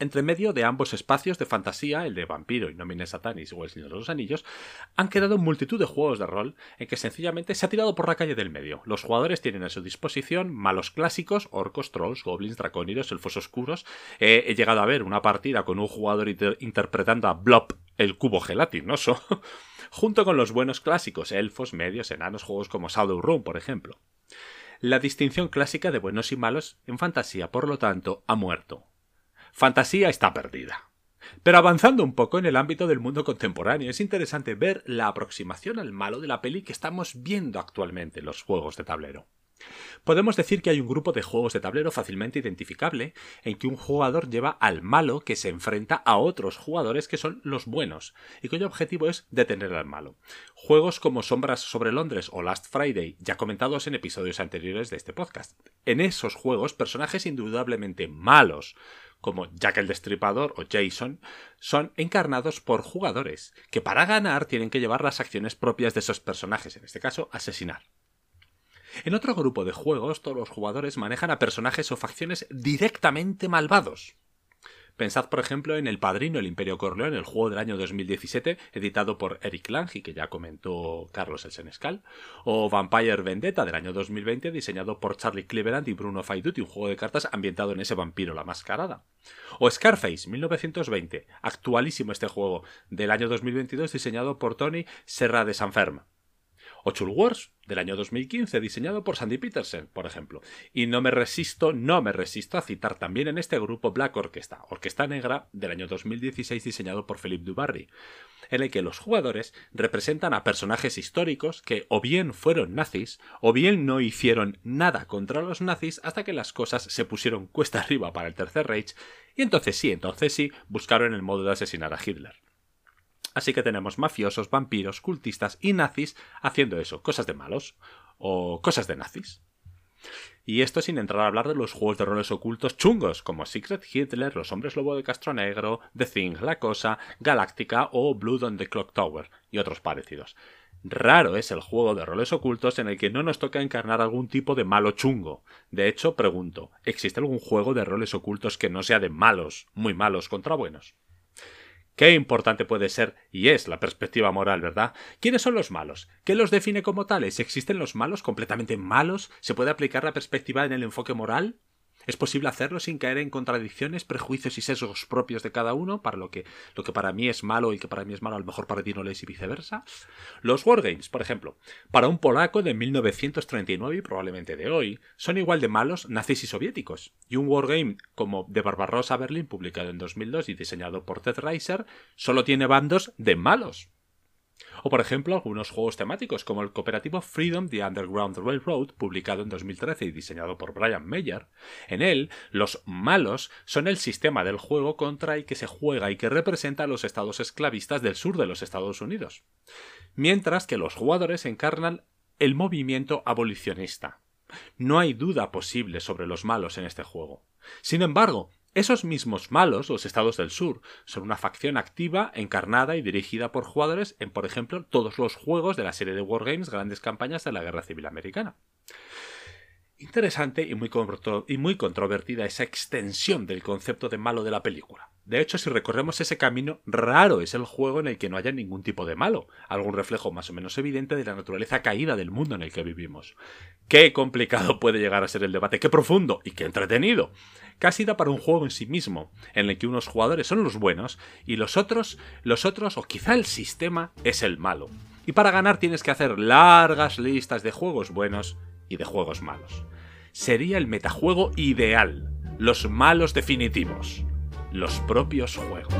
Entre medio de ambos espacios de fantasía, el de vampiro y Nomine Satanis o el Señor de los Anillos, han quedado multitud de juegos de rol en que sencillamente se ha tirado por la calle del medio. Los jugadores tienen a su disposición malos clásicos, orcos, trolls, goblins, dracónidos, elfos oscuros. he llegado a ver una partida con un jugador interpretando a Blob, el cubo gelatinoso, junto con los buenos clásicos, elfos, medios, enanos, juegos como Shadowrun, por ejemplo. La distinción clásica de buenos y malos en fantasía, por lo tanto, ha muerto fantasía está perdida. Pero avanzando un poco en el ámbito del mundo contemporáneo, es interesante ver la aproximación al malo de la peli que estamos viendo actualmente en los juegos de tablero. Podemos decir que hay un grupo de juegos de tablero fácilmente identificable en que un jugador lleva al malo que se enfrenta a otros jugadores que son los buenos y cuyo objetivo es detener al malo. Juegos como Sombras sobre Londres o Last Friday, ya comentados en episodios anteriores de este podcast. En esos juegos, personajes indudablemente malos como Jack el Destripador o Jason, son encarnados por jugadores, que para ganar tienen que llevar las acciones propias de esos personajes, en este caso asesinar. En otro grupo de juegos, todos los jugadores manejan a personajes o facciones directamente malvados. Pensad, por ejemplo, en El Padrino, el Imperio Corleone, el juego del año 2017, editado por Eric Lange, que ya comentó Carlos El Senescal, o Vampire Vendetta del año 2020, diseñado por Charlie Cleveland y Bruno Faiduti, un juego de cartas ambientado en ese vampiro la mascarada. O Scarface, 1920, actualísimo este juego del año 2022, diseñado por Tony Serra de Sanferma o Chul Wars del año 2015, diseñado por Sandy Peterson, por ejemplo. Y no me resisto, no me resisto a citar también en este grupo Black Orchestra, Orquesta Negra del año 2016, diseñado por Philippe Dubarry, en el que los jugadores representan a personajes históricos que o bien fueron nazis, o bien no hicieron nada contra los nazis hasta que las cosas se pusieron cuesta arriba para el Tercer Reich, y entonces sí, entonces sí, buscaron el modo de asesinar a Hitler. Así que tenemos mafiosos, vampiros, cultistas y nazis haciendo eso, cosas de malos o cosas de nazis. Y esto sin entrar a hablar de los juegos de roles ocultos chungos, como Secret Hitler, Los Hombres Lobo de Castro Negro, The Thing, La Cosa, Galáctica o Blood on the Clock Tower, y otros parecidos. Raro es el juego de roles ocultos en el que no nos toca encarnar algún tipo de malo chungo. De hecho, pregunto, ¿existe algún juego de roles ocultos que no sea de malos, muy malos contra buenos? Qué importante puede ser y es la perspectiva moral, ¿verdad? ¿Quiénes son los malos? ¿Qué los define como tales? ¿Existen los malos completamente malos? ¿Se puede aplicar la perspectiva en el enfoque moral? ¿Es posible hacerlo sin caer en contradicciones, prejuicios y sesgos propios de cada uno? Para lo que, lo que para mí es malo y que para mí es malo, a lo mejor para ti no lo es y viceversa. Los Wargames, por ejemplo, para un polaco de 1939 y probablemente de hoy, son igual de malos nazis y soviéticos. Y un Wargame como de Barbarossa Berlin, publicado en 2002 y diseñado por Ted Reiser, solo tiene bandos de malos. O por ejemplo algunos juegos temáticos como el cooperativo Freedom the Underground Railroad, publicado en 2013 y diseñado por Brian Meyer. En él, los malos son el sistema del juego contra el que se juega y que representa a los estados esclavistas del sur de los Estados Unidos. Mientras que los jugadores encarnan el movimiento abolicionista. No hay duda posible sobre los malos en este juego. Sin embargo, esos mismos malos, los estados del sur, son una facción activa, encarnada y dirigida por jugadores en, por ejemplo, todos los juegos de la serie de Wargames Grandes Campañas de la Guerra Civil Americana. Interesante y muy, y muy controvertida esa extensión del concepto de malo de la película. De hecho, si recorremos ese camino, raro es el juego en el que no haya ningún tipo de malo, algún reflejo más o menos evidente de la naturaleza caída del mundo en el que vivimos. Qué complicado puede llegar a ser el debate, qué profundo y qué entretenido. Casi da para un juego en sí mismo, en el que unos jugadores son los buenos y los otros, los otros o quizá el sistema es el malo. Y para ganar tienes que hacer largas listas de juegos buenos y de juegos malos. Sería el metajuego ideal, los malos definitivos, los propios juegos.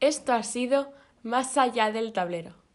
Esto ha sido Más allá del tablero.